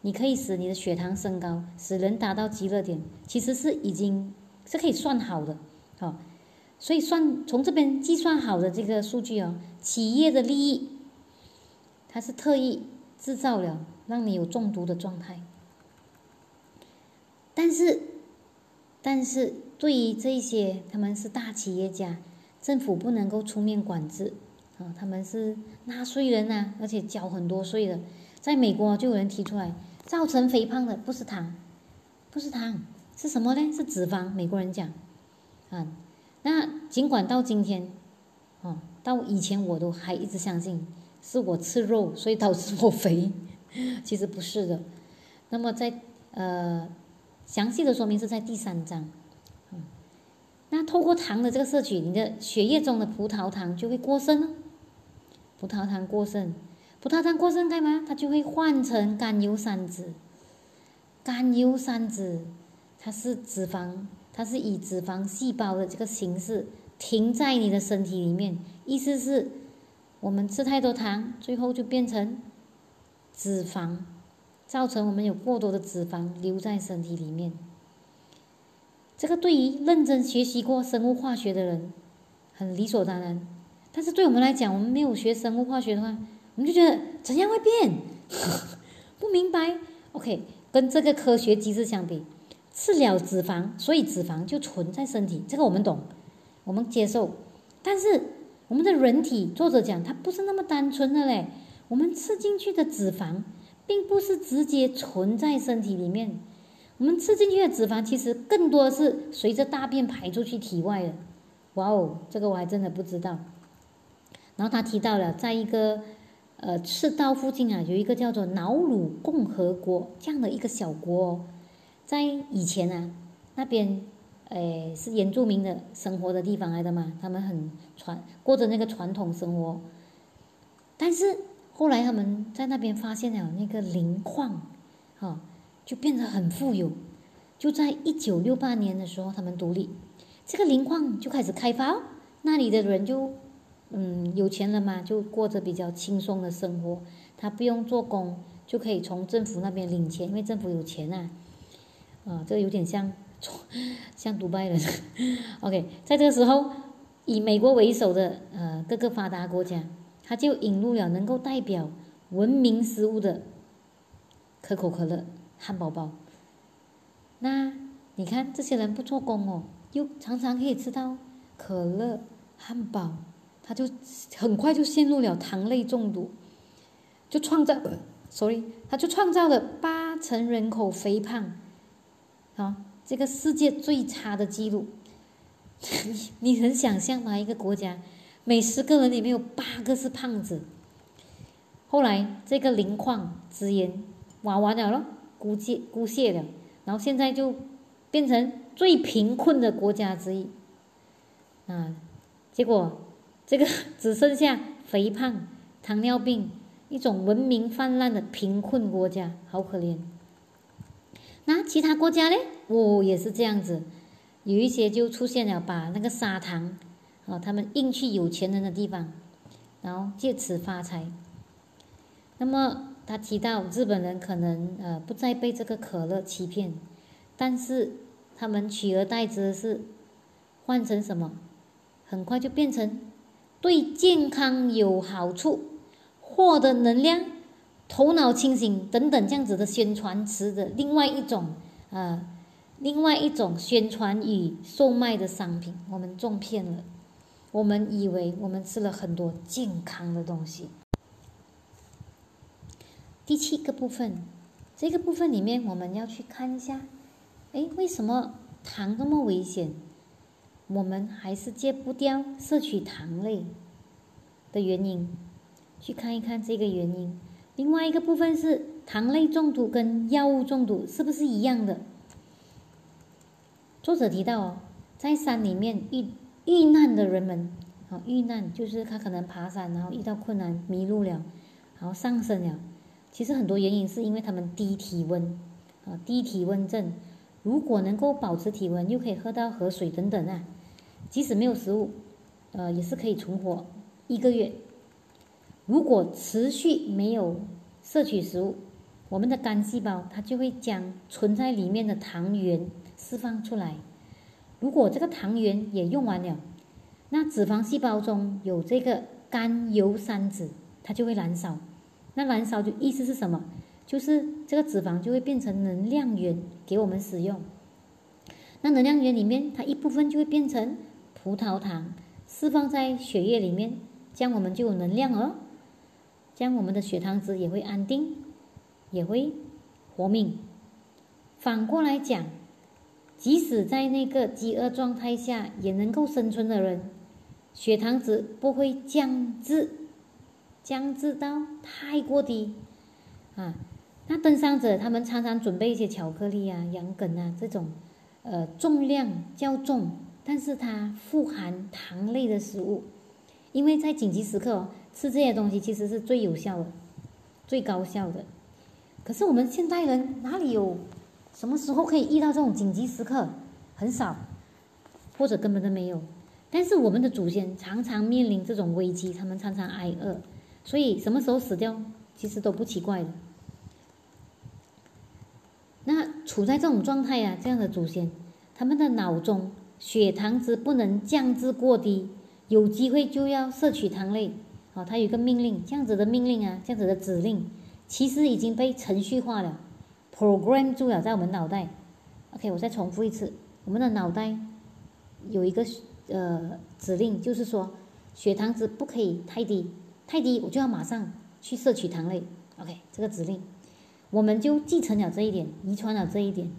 你可以使你的血糖升高，使人达到极乐点，其实是已经是可以算好的，好，所以算从这边计算好的这个数据哦，企业的利益，它是特意制造了让你有中毒的状态，但是，但是对于这些他们是大企业家，政府不能够出面管制，啊，他们是纳税人呐，而且交很多税的，在美国就有人提出来。造成肥胖的不是糖，不是糖，是什么呢？是脂肪。美国人讲，啊，那尽管到今天，哦，到以前我都还一直相信是我吃肉所以导致我肥，其实不是的。那么在呃详细的说明是在第三章，嗯，那透过糖的这个摄取，你的血液中的葡萄糖就会过剩了，葡萄糖过剩。葡萄糖过剩干嘛？它就会换成甘油三酯。甘油三酯，它是脂肪，它是以脂肪细胞的这个形式停在你的身体里面。意思是，我们吃太多糖，最后就变成脂肪，造成我们有过多的脂肪留在身体里面。这个对于认真学习过生物化学的人，很理所当然。但是对我们来讲，我们没有学生物化学的话，我们就觉得怎样会变？不明白。OK，跟这个科学机制相比，吃了脂肪，所以脂肪就存在身体，这个我们懂，我们接受。但是我们的人体，作者讲它不是那么单纯的嘞。我们吃进去的脂肪，并不是直接存在身体里面，我们吃进去的脂肪其实更多是随着大便排出去体外的。哇哦，这个我还真的不知道。然后他提到了，在一个呃赤道附近啊，有一个叫做瑙鲁共和国这样的一个小国，哦，在以前啊，那边诶是原住民的生活的地方来的嘛，他们很传过着那个传统生活。但是后来他们在那边发现了那个磷矿，哈，就变得很富有。就在一九六八年的时候，他们独立，这个磷矿就开始开发，那里的人就。嗯，有钱了嘛，就过着比较轻松的生活。他不用做工，就可以从政府那边领钱，因为政府有钱啊。啊，这有点像像独拜人。OK，在这个时候，以美国为首的呃各个发达国家，他就引入了能够代表文明食物的可口可乐、汉堡包。那你看，这些人不做工哦，又常常可以吃到可乐、汉堡。他就很快就陷入了糖类中毒，就创造，sorry，他就创造了八成人口肥胖，啊，这个世界最差的记录。你 你能想象吗？一个国家每十个人里面有八个是胖子。后来这个磷矿资源挖完了咯，枯竭枯竭了，然后现在就变成最贫困的国家之一，啊，结果。这个 只剩下肥胖、糖尿病一种文明泛滥的贫困国家，好可怜。那其他国家呢？哦，也是这样子，有一些就出现了把那个砂糖，啊，他们运去有钱人的地方，然后借此发财。那么他提到日本人可能呃不再被这个可乐欺骗，但是他们取而代之的是换成什么？很快就变成。对健康有好处，获得能量，头脑清醒等等这样子的宣传词的另外一种呃，另外一种宣传与售卖的商品，我们中骗了。我们以为我们吃了很多健康的东西。第七个部分，这个部分里面我们要去看一下，哎，为什么糖那么危险？我们还是戒不掉摄取糖类的原因，去看一看这个原因。另外一个部分是糖类中毒跟药物中毒是不是一样的？作者提到哦，在山里面遇遇难的人们，啊，遇难就是他可能爬山，然后遇到困难迷路了，然后上升了。其实很多原因是因为他们低体温，啊，低体温症。如果能够保持体温，又可以喝到河水等等啊。即使没有食物，呃，也是可以存活一个月。如果持续没有摄取食物，我们的肝细胞它就会将存在里面的糖原释放出来。如果这个糖原也用完了，那脂肪细胞中有这个甘油三酯，它就会燃烧。那燃烧就意思是什么？就是这个脂肪就会变成能量源给我们使用。那能量源里面，它一部分就会变成。葡萄糖释放在血液里面，这样我们就有能量哦。这样我们的血糖值也会安定，也会活命。反过来讲，即使在那个饥饿状态下也能够生存的人，血糖值不会降至降至到太过低啊。那登山者他们常常准备一些巧克力啊、羊羹啊这种，呃，重量较重。但是它富含糖类的食物，因为在紧急时刻吃这些东西其实是最有效的、最高效的。可是我们现代人哪里有什么时候可以遇到这种紧急时刻？很少，或者根本都没有。但是我们的祖先常常面临这种危机，他们常常挨饿，所以什么时候死掉其实都不奇怪的。那处在这种状态啊，这样的祖先，他们的脑中血糖值不能降至过低，有机会就要摄取糖类。好，它有一个命令，这样子的命令啊，这样子的指令，其实已经被程序化了，program 住了在我们脑袋。OK，我再重复一次，我们的脑袋有一个呃指令，就是说血糖值不可以太低，太低我就要马上去摄取糖类。OK，这个指令。我们就继承了这一点，遗传了这一点，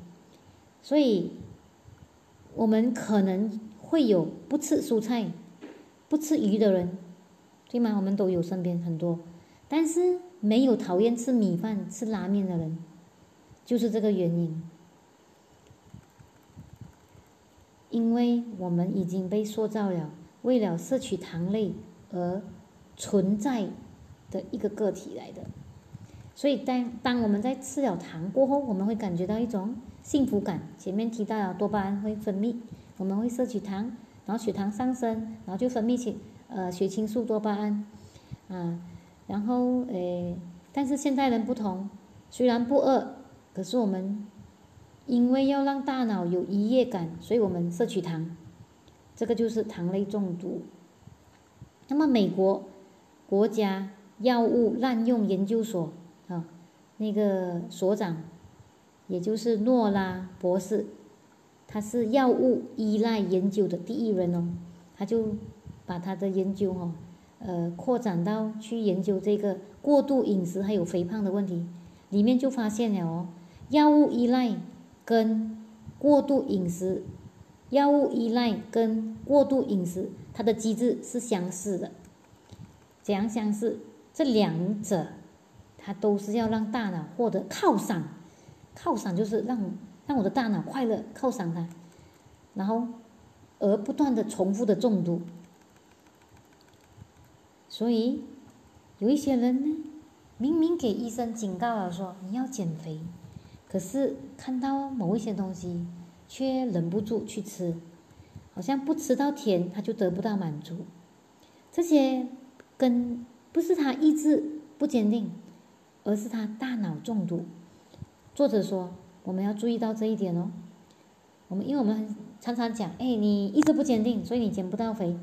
所以，我们可能会有不吃蔬菜、不吃鱼的人，对吗？我们都有身边很多，但是没有讨厌吃米饭、吃拉面的人，就是这个原因，因为我们已经被塑造了，为了摄取糖类而存在的一个个体来的。所以，当当我们在吃了糖过后，我们会感觉到一种幸福感。前面提到了多巴胺会分泌，我们会摄取糖，然后血糖上升，然后就分泌起呃血清素、多巴胺，啊，然后诶，但是现代人不同，虽然不饿，可是我们因为要让大脑有愉悦感，所以我们摄取糖，这个就是糖类中毒。那么，美国国家药物滥用研究所。啊，那个所长，也就是诺拉博士，他是药物依赖研究的第一人哦，他就把他的研究哦，呃，扩展到去研究这个过度饮食还有肥胖的问题，里面就发现了哦，药物依赖跟过度饮食，药物依赖跟过度饮食，它的机制是相似的，怎样相似？这两者。它都是要让大脑获得犒赏，犒赏就是让让我的大脑快乐，犒赏它，然后而不断的重复的中毒。所以有一些人呢，明明给医生警告了说你要减肥，可是看到某一些东西却忍不住去吃，好像不吃到甜他就得不到满足。这些跟不是他意志不坚定。而是他大脑中毒。作者说，我们要注意到这一点哦。我们因为我们常常讲，哎，你意志不坚定，所以你减不到肥，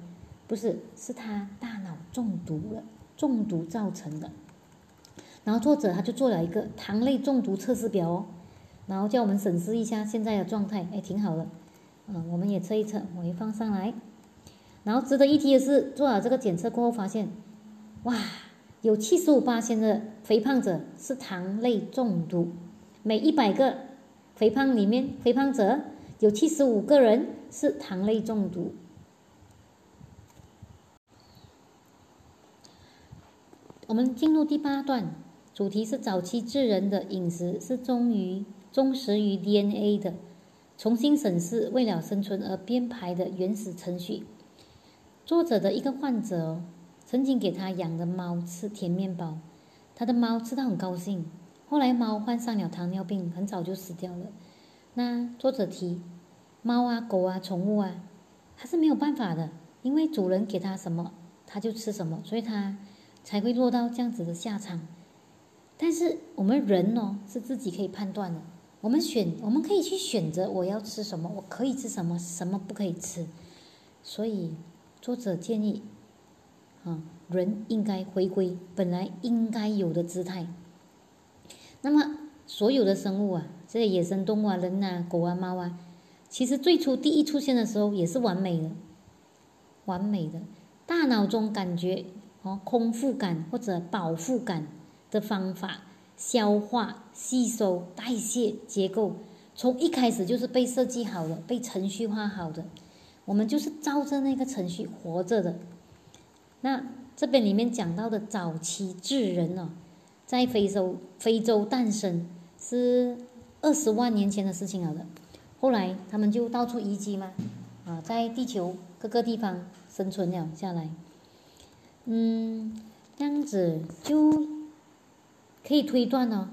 不是，是他大脑中毒了，中毒造成的。然后作者他就做了一个糖类中毒测试表哦，然后叫我们审视一下现在的状态，哎，挺好的，嗯，我们也测一测，我也放上来。然后值得一提的是，做了这个检测过后发现，哇！有七十五八千的肥胖者是糖类中毒，每一百个肥胖里面，肥胖者有七十五个人是糖类中毒。我们进入第八段，主题是早期智人的饮食是忠于忠实于 DNA 的，重新审视为了生存而编排的原始程序。作者的一个患者。曾经给他养的猫吃甜面包，他的猫吃到很高兴。后来猫患上了糖尿病，很早就死掉了。那作者提，猫啊、狗啊、宠物啊，它是没有办法的，因为主人给它什么，它就吃什么，所以它才会落到这样子的下场。但是我们人哦，是自己可以判断的，我们选，我们可以去选择我要吃什么，我可以吃什么，什么不可以吃。所以作者建议。啊，人应该回归本来应该有的姿态。那么，所有的生物啊，这些野生动物啊，人啊，狗啊，猫啊，其实最初第一出现的时候也是完美的，完美的。大脑中感觉哦，空腹感或者饱腹感的方法，消化、吸收、代谢结构，从一开始就是被设计好的，被程序化好的。我们就是照着那个程序活着的。那这边里面讲到的早期智人哦，在非洲非洲诞生是二十万年前的事情了的，后来他们就到处移居嘛，啊，在地球各个地方生存了下来，嗯，这样子就可以推断呢，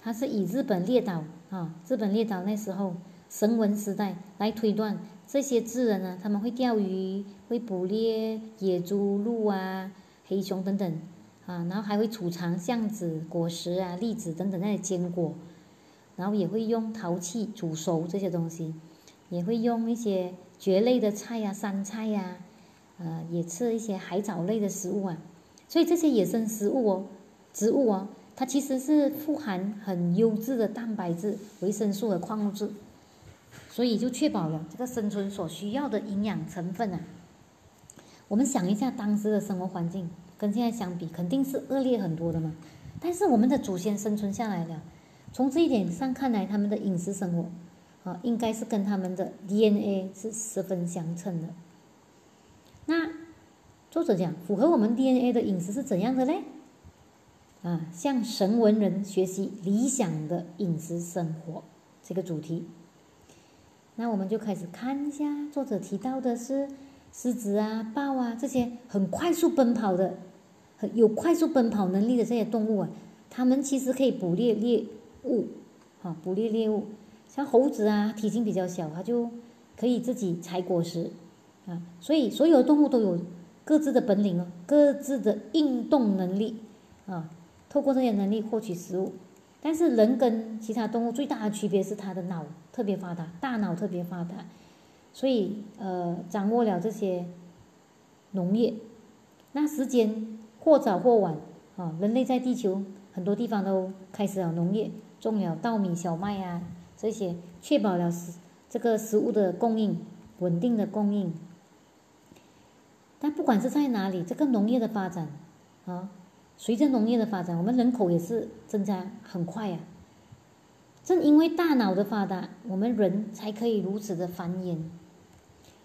它是以日本列岛啊，日本列岛那时候神文时代来推断。这些智人呢，他们会钓鱼，会捕猎野猪、鹿啊、黑熊等等，啊，然后还会储藏橡子、果实啊、栗子等等那些坚果，然后也会用陶器煮熟这些东西，也会用一些蕨类的菜呀、山菜呀，呃，也吃一些海藻类的食物啊。所以这些野生食物哦，植物哦，它其实是富含很优质的蛋白质、维生素和矿物质，所以就确保了这个生存所需要的营养成分啊。我们想一下当时的生活环境，跟现在相比，肯定是恶劣很多的嘛。但是我们的祖先生存下来了。从这一点上看来，他们的饮食生活，啊，应该是跟他们的 DNA 是十分相称的。那作者讲，符合我们 DNA 的饮食是怎样的嘞？啊，向神文人学习理想的饮食生活这个主题。那我们就开始看一下，作者提到的是狮子啊、豹啊这些很快速奔跑的、有快速奔跑能力的这些动物啊，它们其实可以捕猎猎。物，啊，捕猎猎物，像猴子啊，体型比较小，它就可以自己采果实，啊，所以所有的动物都有各自的本领哦，各自的运动能力，啊，透过这些能力获取食物。但是人跟其他动物最大的区别是它的脑特别发达，大脑特别发达，所以呃，掌握了这些农业。那时间或早或晚，啊，人类在地球很多地方都开始了农业。种了稻米、小麦啊，这些确保了食这个食物的供应稳定的供应。但不管是在哪里，这个农业的发展啊，随着农业的发展，我们人口也是增加很快呀。正因为大脑的发达，我们人才可以如此的繁衍。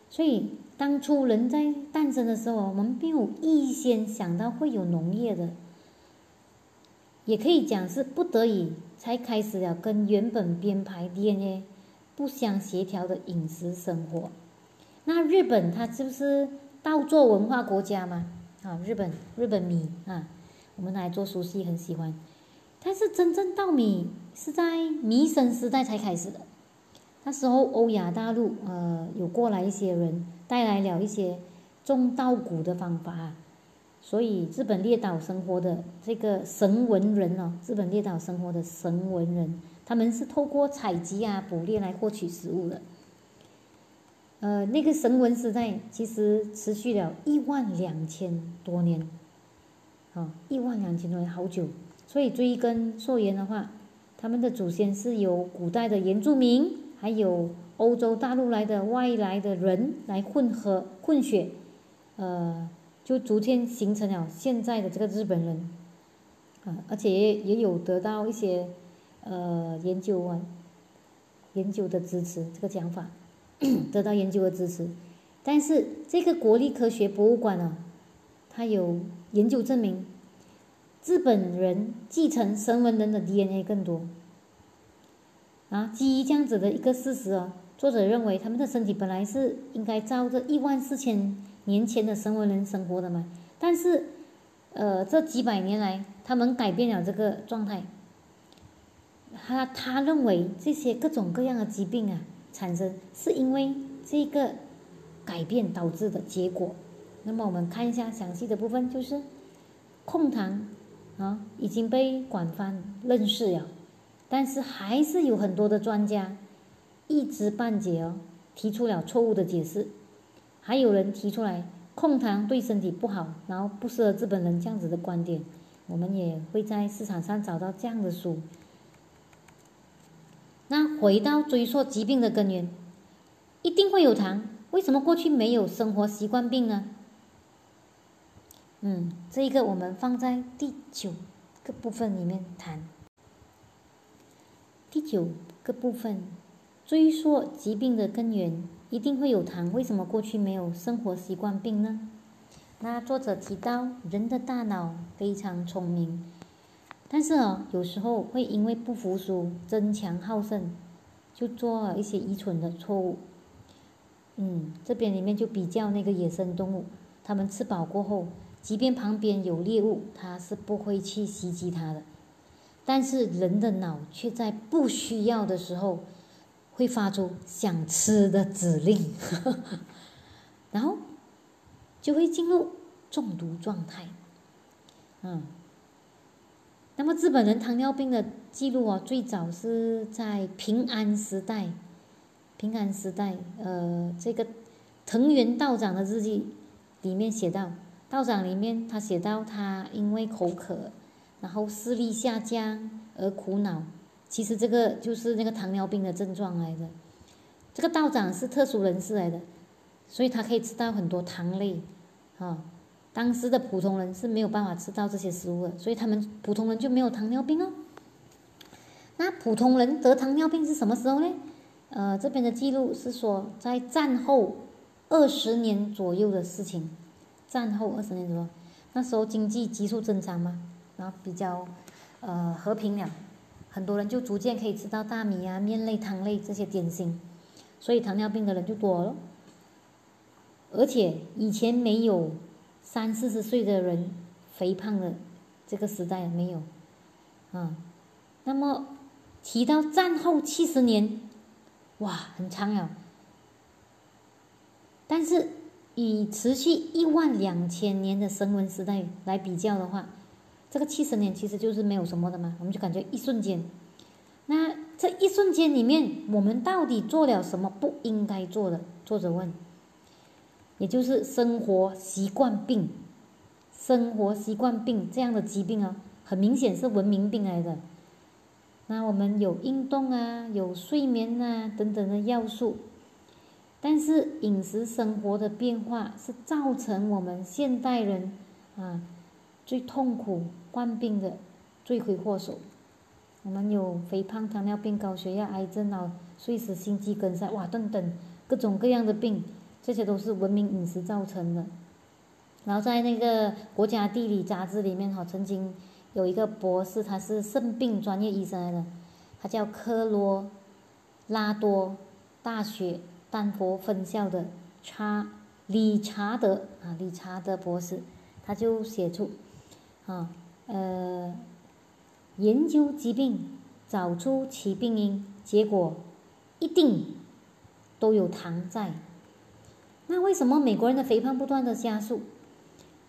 所以当初人在诞生的时候，我们并没有预先想到会有农业的，也可以讲是不得已。才开始了跟原本编排 DNA 不相协调的饮食生活。那日本它是不是稻作文化国家嘛？啊，日本日本米啊，我们来做熟悉很喜欢。但是真正稻米是在弥生时代才开始的。那时候欧亚大陆呃有过来一些人，带来了一些种稻谷的方法。所以，日本列岛生活的这个神文人哦，日本列岛生活的神文人，他们是透过采集啊、捕猎来获取食物的。呃，那个神文时代其实持续了一万两千多年，啊，一万两千多年，好久。所以追根溯源的话，他们的祖先是由古代的原住民，还有欧洲大陆来的外来的人来混合混血，呃。就逐渐形成了现在的这个日本人，啊，而且也也有得到一些呃研究啊研究的支持，这个讲法 得到研究的支持。但是这个国立科学博物馆呢，它有研究证明，日本人继承神文人的 DNA 更多。啊，基于这样子的一个事实哦，作者认为他们的身体本来是应该照着一万四千。年前的神文人生活的嘛，但是，呃，这几百年来，他们改变了这个状态。他他认为这些各种各样的疾病啊产生，是因为这个改变导致的结果。那么我们看一下详细的部分，就是控糖啊已经被广泛认识了，但是还是有很多的专家一知半解哦，提出了错误的解释。还有人提出来控糖对身体不好，然后不适合日本人这样子的观点，我们也会在市场上找到这样的书。那回到追溯疾病的根源，一定会有糖，为什么过去没有生活习惯病呢？嗯，这一个我们放在第九个部分里面谈。第九个部分，追溯疾病的根源。一定会有糖，为什么过去没有生活习惯病呢？那作者提到，人的大脑非常聪明，但是哦，有时候会因为不服输、争强好胜，就做了一些愚蠢的错误。嗯，这边里面就比较那个野生动物，它们吃饱过后，即便旁边有猎物，它是不会去袭击它的。但是人的脑却在不需要的时候。会发出想吃的指令，然后就会进入中毒状态。嗯，那么日本人糖尿病的记录啊，最早是在平安时代，平安时代，呃，这个藤原道长的日记里面写到，道长里面他写到他因为口渴，然后视力下降而苦恼，其实这个就是那个糖尿病的症状来的。这个道长是特殊人士来的，所以他可以吃到很多糖类，啊。当时的普通人是没有办法吃到这些食物的，所以他们普通人就没有糖尿病哦。那普通人得糖尿病是什么时候呢？呃，这边的记录是说在战后二十年左右的事情。战后二十年左右，那时候经济急速增长嘛，然后比较呃和平了，很多人就逐渐可以吃到大米啊、面类、汤类这些点心，所以糖尿病的人就多了。而且以前没有。三四十岁的人肥胖的这个时代没有，啊，那么提到战后七十年，哇，很长呀。但是以持续一万两千年的升温时代来比较的话，这个七十年其实就是没有什么的嘛，我们就感觉一瞬间。那这一瞬间里面，我们到底做了什么不应该做的？作者问。也就是生活习惯病，生活习惯病这样的疾病啊，很明显是文明病来的。那我们有运动啊，有睡眠啊等等的要素，但是饮食生活的变化是造成我们现代人啊最痛苦患病的罪魁祸首。我们有肥胖、糖尿病、高血压、癌症、脑碎死、心肌梗塞，哇，等等各种各样的病。这些都是文明饮食造成的。然后在那个《国家地理》杂志里面，哈，曾经有一个博士，他是肾病专业医生来的，他叫科罗拉多大学丹佛分校的查理查德啊，理查德博士，他就写出啊，呃，研究疾病，找出其病因，结果一定都有糖在。那为什么美国人的肥胖不断的加速？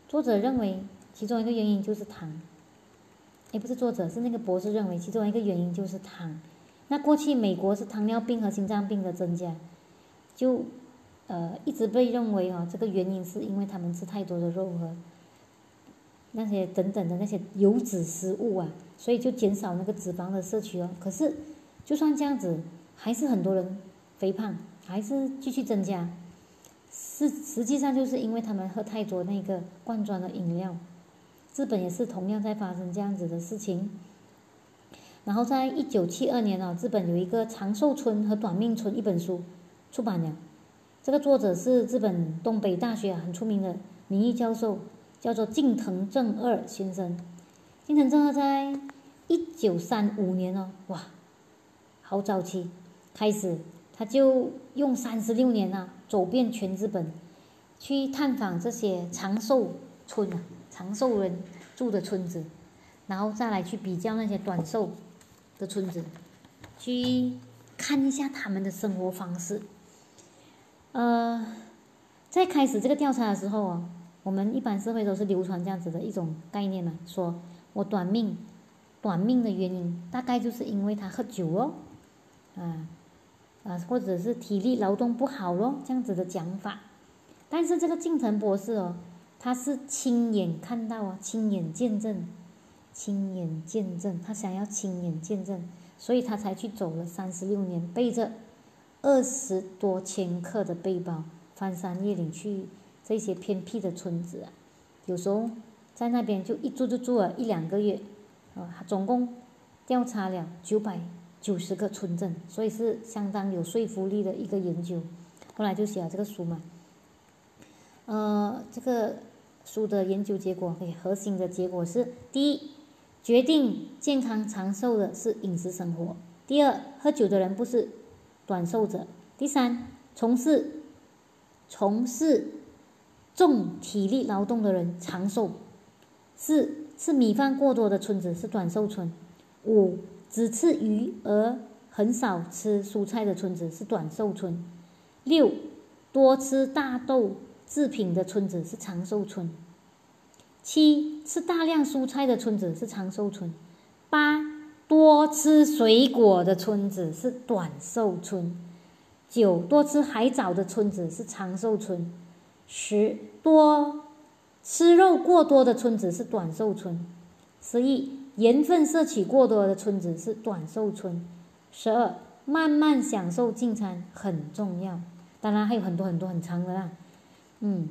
作者认为其中一个原因就是糖。也不是作者，是那个博士认为其中一个原因就是糖。那过去美国是糖尿病和心脏病的增加，就呃一直被认为啊这个原因是因为他们吃太多的肉和那些等等的那些油脂食物啊，所以就减少那个脂肪的摄取哦。可是就算这样子，还是很多人肥胖，还是继续增加。是，实际上就是因为他们喝太多那个罐装的饮料。日本也是同样在发生这样子的事情。然后在一九七二年啊，日本有一个《长寿村和短命村》一本书出版了。这个作者是日本东北大学很出名的名誉教授，叫做近藤正二先生。近藤正二在一九三五年哦，哇，好早期开始。他就用三十六年啊，走遍全日本，去探访这些长寿村啊，长寿人住的村子，然后再来去比较那些短寿的村子，去看一下他们的生活方式。呃，在开始这个调查的时候啊，我们一般社会都是流传这样子的一种概念嘛，说我短命，短命的原因大概就是因为他喝酒哦，啊。啊，或者是体力劳动不好咯，这样子的讲法。但是这个近藤博士哦，他是亲眼看到啊，亲眼见证，亲眼见证，他想要亲眼见证，所以他才去走了三十六年，背着二十多千克的背包，翻山越岭去这些偏僻的村子啊。有时候在那边就一住就住了一两个月，啊，总共调查了九百。九十个村镇，所以是相当有说服力的一个研究。后来就写了这个书嘛。呃，这个书的研究结果，核心的结果是：第一，决定健康长寿的是饮食生活；第二，喝酒的人不是短寿者；第三，从事从事重体力劳动的人长寿；四，吃米饭过多的村子是短寿村；五。只吃鱼而很少吃蔬菜的村子是短寿村，六多吃大豆制品的村子是长寿村，七吃大量蔬菜的村子是长寿村，八多吃水果的村子是短寿村。九多吃海藻的村子是长寿村。十多吃肉过多的村子是短寿村。十一盐分摄取过多的村子是短寿村。十二慢慢享受进餐很重要。当然还有很多很多很长的啦。嗯，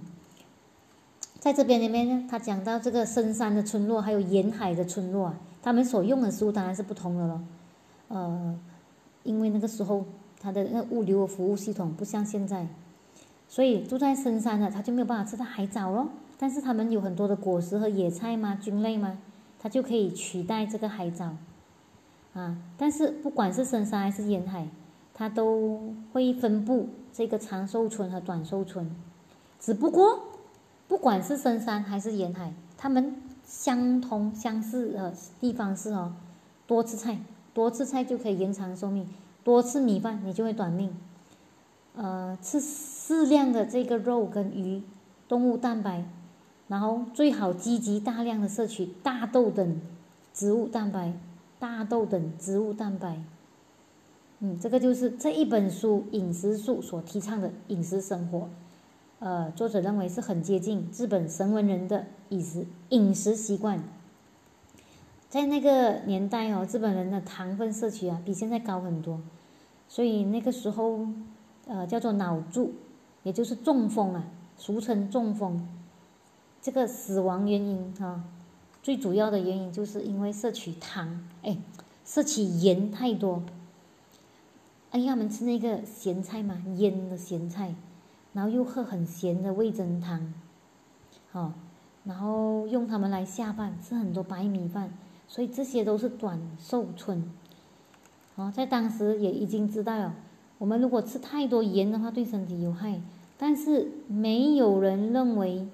在这边里面呢，他讲到这个深山的村落，还有沿海的村落啊，他们所用的食物当然是不同的了。呃，因为那个时候他的那物流服务系统不像现在，所以住在深山的他就没有办法吃到海藻咯。但是他们有很多的果实和野菜嘛，菌类嘛，它就可以取代这个海藻啊。但是不管是深山还是沿海，它都会分布这个长寿村和短寿村。只不过，不管是深山还是沿海，他们相同相似的地方是哦，多吃菜，多吃菜就可以延长寿命；多吃米饭，你就会短命。呃，吃适量的这个肉跟鱼，动物蛋白，然后最好积极大量的摄取大豆等植物蛋白，大豆等植物蛋白。嗯，这个就是这一本书饮食术所提倡的饮食生活。呃，作者认为是很接近日本神文人的饮食饮食习惯。在那个年代哦，日本人的糖分摄取啊比现在高很多，所以那个时候，呃，叫做脑柱，也就是中风啊，俗称中风。这个死亡原因啊，最主要的原因就是因为摄取糖，哎，摄取盐太多。哎，他们吃那个咸菜嘛，腌的咸菜。然后又喝很咸的味噌汤，哦，然后用它们来下饭，吃很多白米饭，所以这些都是短寿村。哦，在当时也已经知道了，我们如果吃太多盐的话，对身体有害。但是没有人认为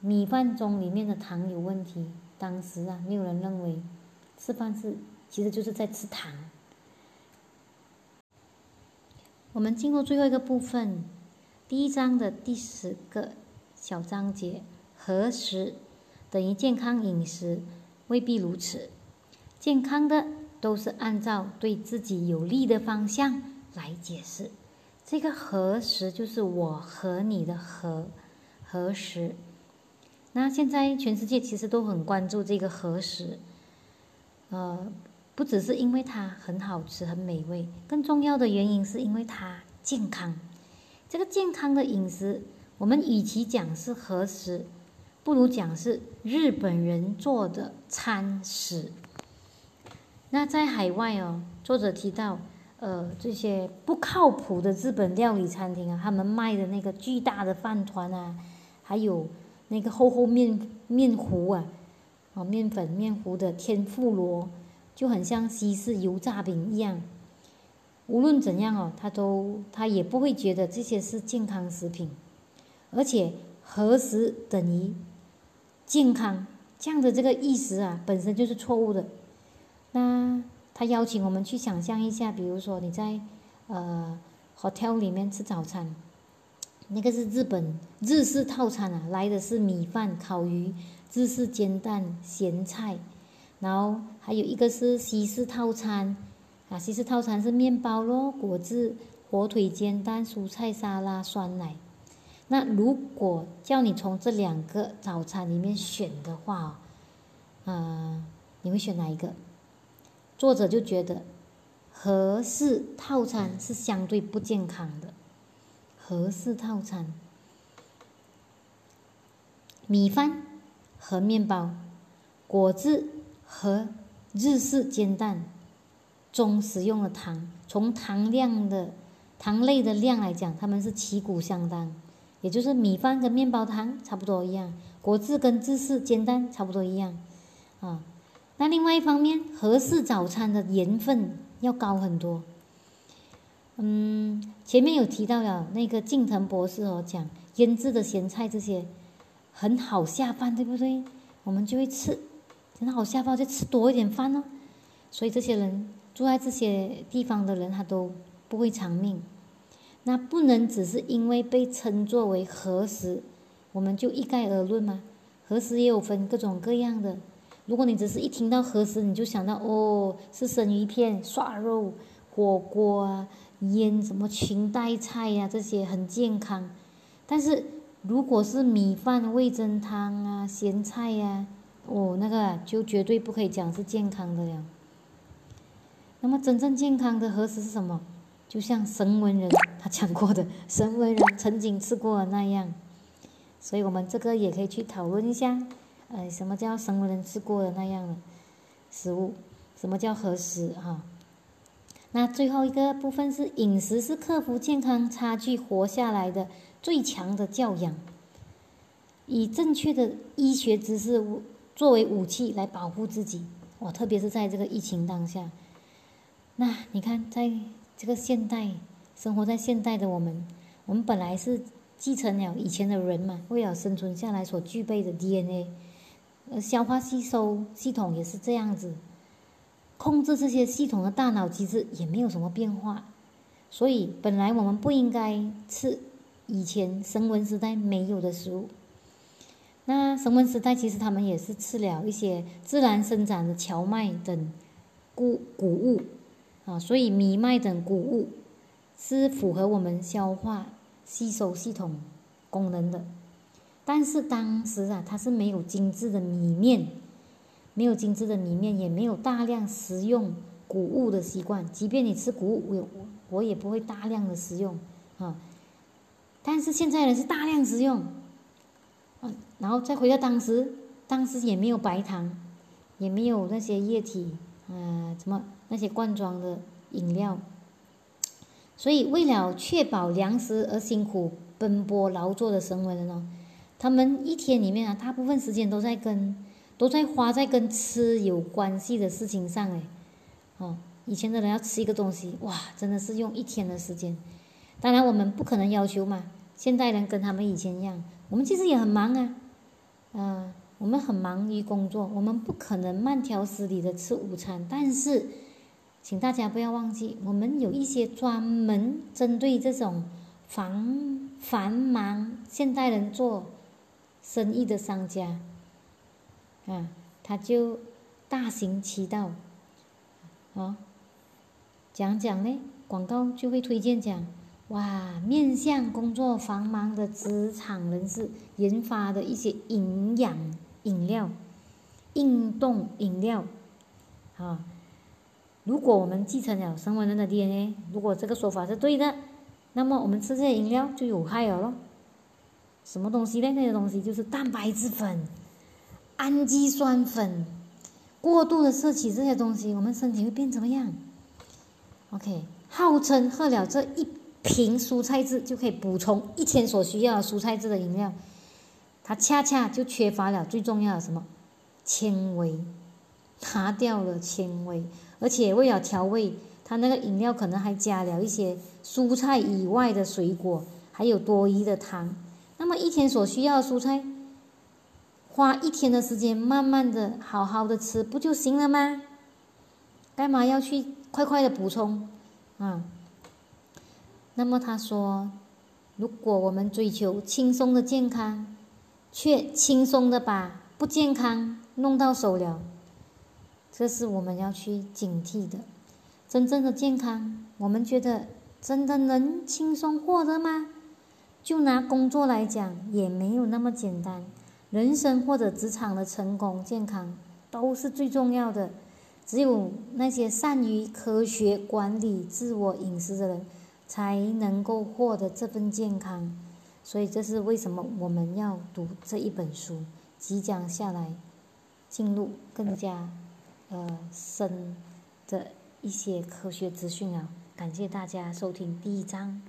米饭中里面的糖有问题。当时啊，没有人认为吃饭是其实就是在吃糖。我们进入最后一个部分。第一章的第十个小章节，何时等于健康饮食？未必如此。健康的都是按照对自己有利的方向来解释。这个何时就是我和你的何何时。那现在全世界其实都很关注这个何时，呃，不只是因为它很好吃、很美味，更重要的原因是因为它健康。这个健康的饮食，我们与其讲是何时，不如讲是日本人做的餐食。那在海外哦，作者提到，呃，这些不靠谱的日本料理餐厅啊，他们卖的那个巨大的饭团啊，还有那个厚厚面面糊啊，哦，面粉面糊的天妇罗，就很像西式油炸饼一样。无论怎样哦，他都他也不会觉得这些是健康食品，而且何时等于健康这样的这个意识啊，本身就是错误的。那他邀请我们去想象一下，比如说你在呃 hotel 里面吃早餐，那个是日本日式套餐啊，来的是米饭、烤鱼、日式煎蛋、咸菜，然后还有一个是西式套餐。啊，西式套餐是面包咯，果汁、火腿、煎蛋、蔬菜沙拉、酸奶。那如果叫你从这两个早餐里面选的话，啊，你会选哪一个？作者就觉得，合适套餐是相对不健康的。合适套餐，米饭和面包，果汁和日式煎蛋。中使用的糖，从糖量的糖类的量来讲，它们是旗鼓相当，也就是米饭跟面包糖差不多一样，果汁跟芝士煎蛋差不多一样，啊，那另外一方面，合适早餐的盐分要高很多。嗯，前面有提到了那个近藤博士哦，讲腌制的咸菜这些很好下饭，对不对？我们就会吃，很好下饭，就吃多一点饭哦。所以这些人。住在这些地方的人，他都不会长命。那不能只是因为被称作为合食，我们就一概而论吗？合食也有分各种各样的，如果你只是一听到核食，你就想到哦，是生鱼片、涮肉、火锅啊、腌什么裙带菜呀，这些很健康。但是如果是米饭、味噌汤啊、咸菜呀，哦，那个就绝对不可以讲是健康的了。那么真正健康的核食是什么？就像神文人他讲过的，神文人曾经吃过的那样。所以我们这个也可以去讨论一下。呃，什么叫生人吃过的那样的食物？什么叫合食哈？那最后一个部分是饮食是克服健康差距活下来的最强的教养。以正确的医学知识作为武器来保护自己，哇！特别是在这个疫情当下，那你看，在这个现代生活在现代的我们，我们本来是继承了以前的人嘛，为了生存下来所具备的 DNA。呃，消化吸收系统也是这样子，控制这些系统的大脑机制也没有什么变化，所以本来我们不应该吃以前神文时代没有的食物。那神文时代其实他们也是吃了一些自然生长的荞麦等谷谷物啊，所以米麦等谷物是符合我们消化吸收系统功能的。但是当时啊，它是没有精致的米面，没有精致的米面，也没有大量食用谷物的习惯。即便你吃谷物，我我也不会大量的食用啊。但是现在人是大量食用，啊，然后再回到当时，当时也没有白糖，也没有那些液体，啊，什么那些罐装的饮料。所以为了确保粮食而辛苦奔波劳作的神文人哦。他们一天里面啊，大部分时间都在跟，都在花在跟吃有关系的事情上哎，哦，以前的人要吃一个东西，哇，真的是用一天的时间。当然，我们不可能要求嘛，现代人跟他们以前一样，我们其实也很忙啊，啊，我们很忙于工作，我们不可能慢条斯理的吃午餐。但是，请大家不要忘记，我们有一些专门针对这种繁繁忙现代人做。生意的商家，啊，他就大行其道，啊，讲讲呢，广告就会推荐讲，哇，面向工作繁忙的职场人士研发的一些营养饮料、运动饮料，啊，如果我们继承了生文人的 DNA，如果这个说法是对的，那么我们吃这些饮料就有害了咯。什么东西呢？那些东西就是蛋白质粉、氨基酸粉。过度的摄取这些东西，我们身体会变怎么样？OK，号称喝了这一瓶蔬菜汁就可以补充一天所需要的蔬菜汁的饮料，它恰恰就缺乏了最重要的什么？纤维，拿掉了纤维，而且为了调味，它那个饮料可能还加了一些蔬菜以外的水果，还有多余的糖。那么一天所需要的蔬菜，花一天的时间慢慢的好好的吃不就行了吗？干嘛要去快快的补充？啊？那么他说，如果我们追求轻松的健康，却轻松的把不健康弄到手了，这是我们要去警惕的。真正的健康，我们觉得真的能轻松获得吗？就拿工作来讲，也没有那么简单。人生或者职场的成功、健康都是最重要的。只有那些善于科学管理自我饮食的人，才能够获得这份健康。所以，这是为什么我们要读这一本书，即将下来进入更加呃深的一些科学资讯啊！感谢大家收听第一章。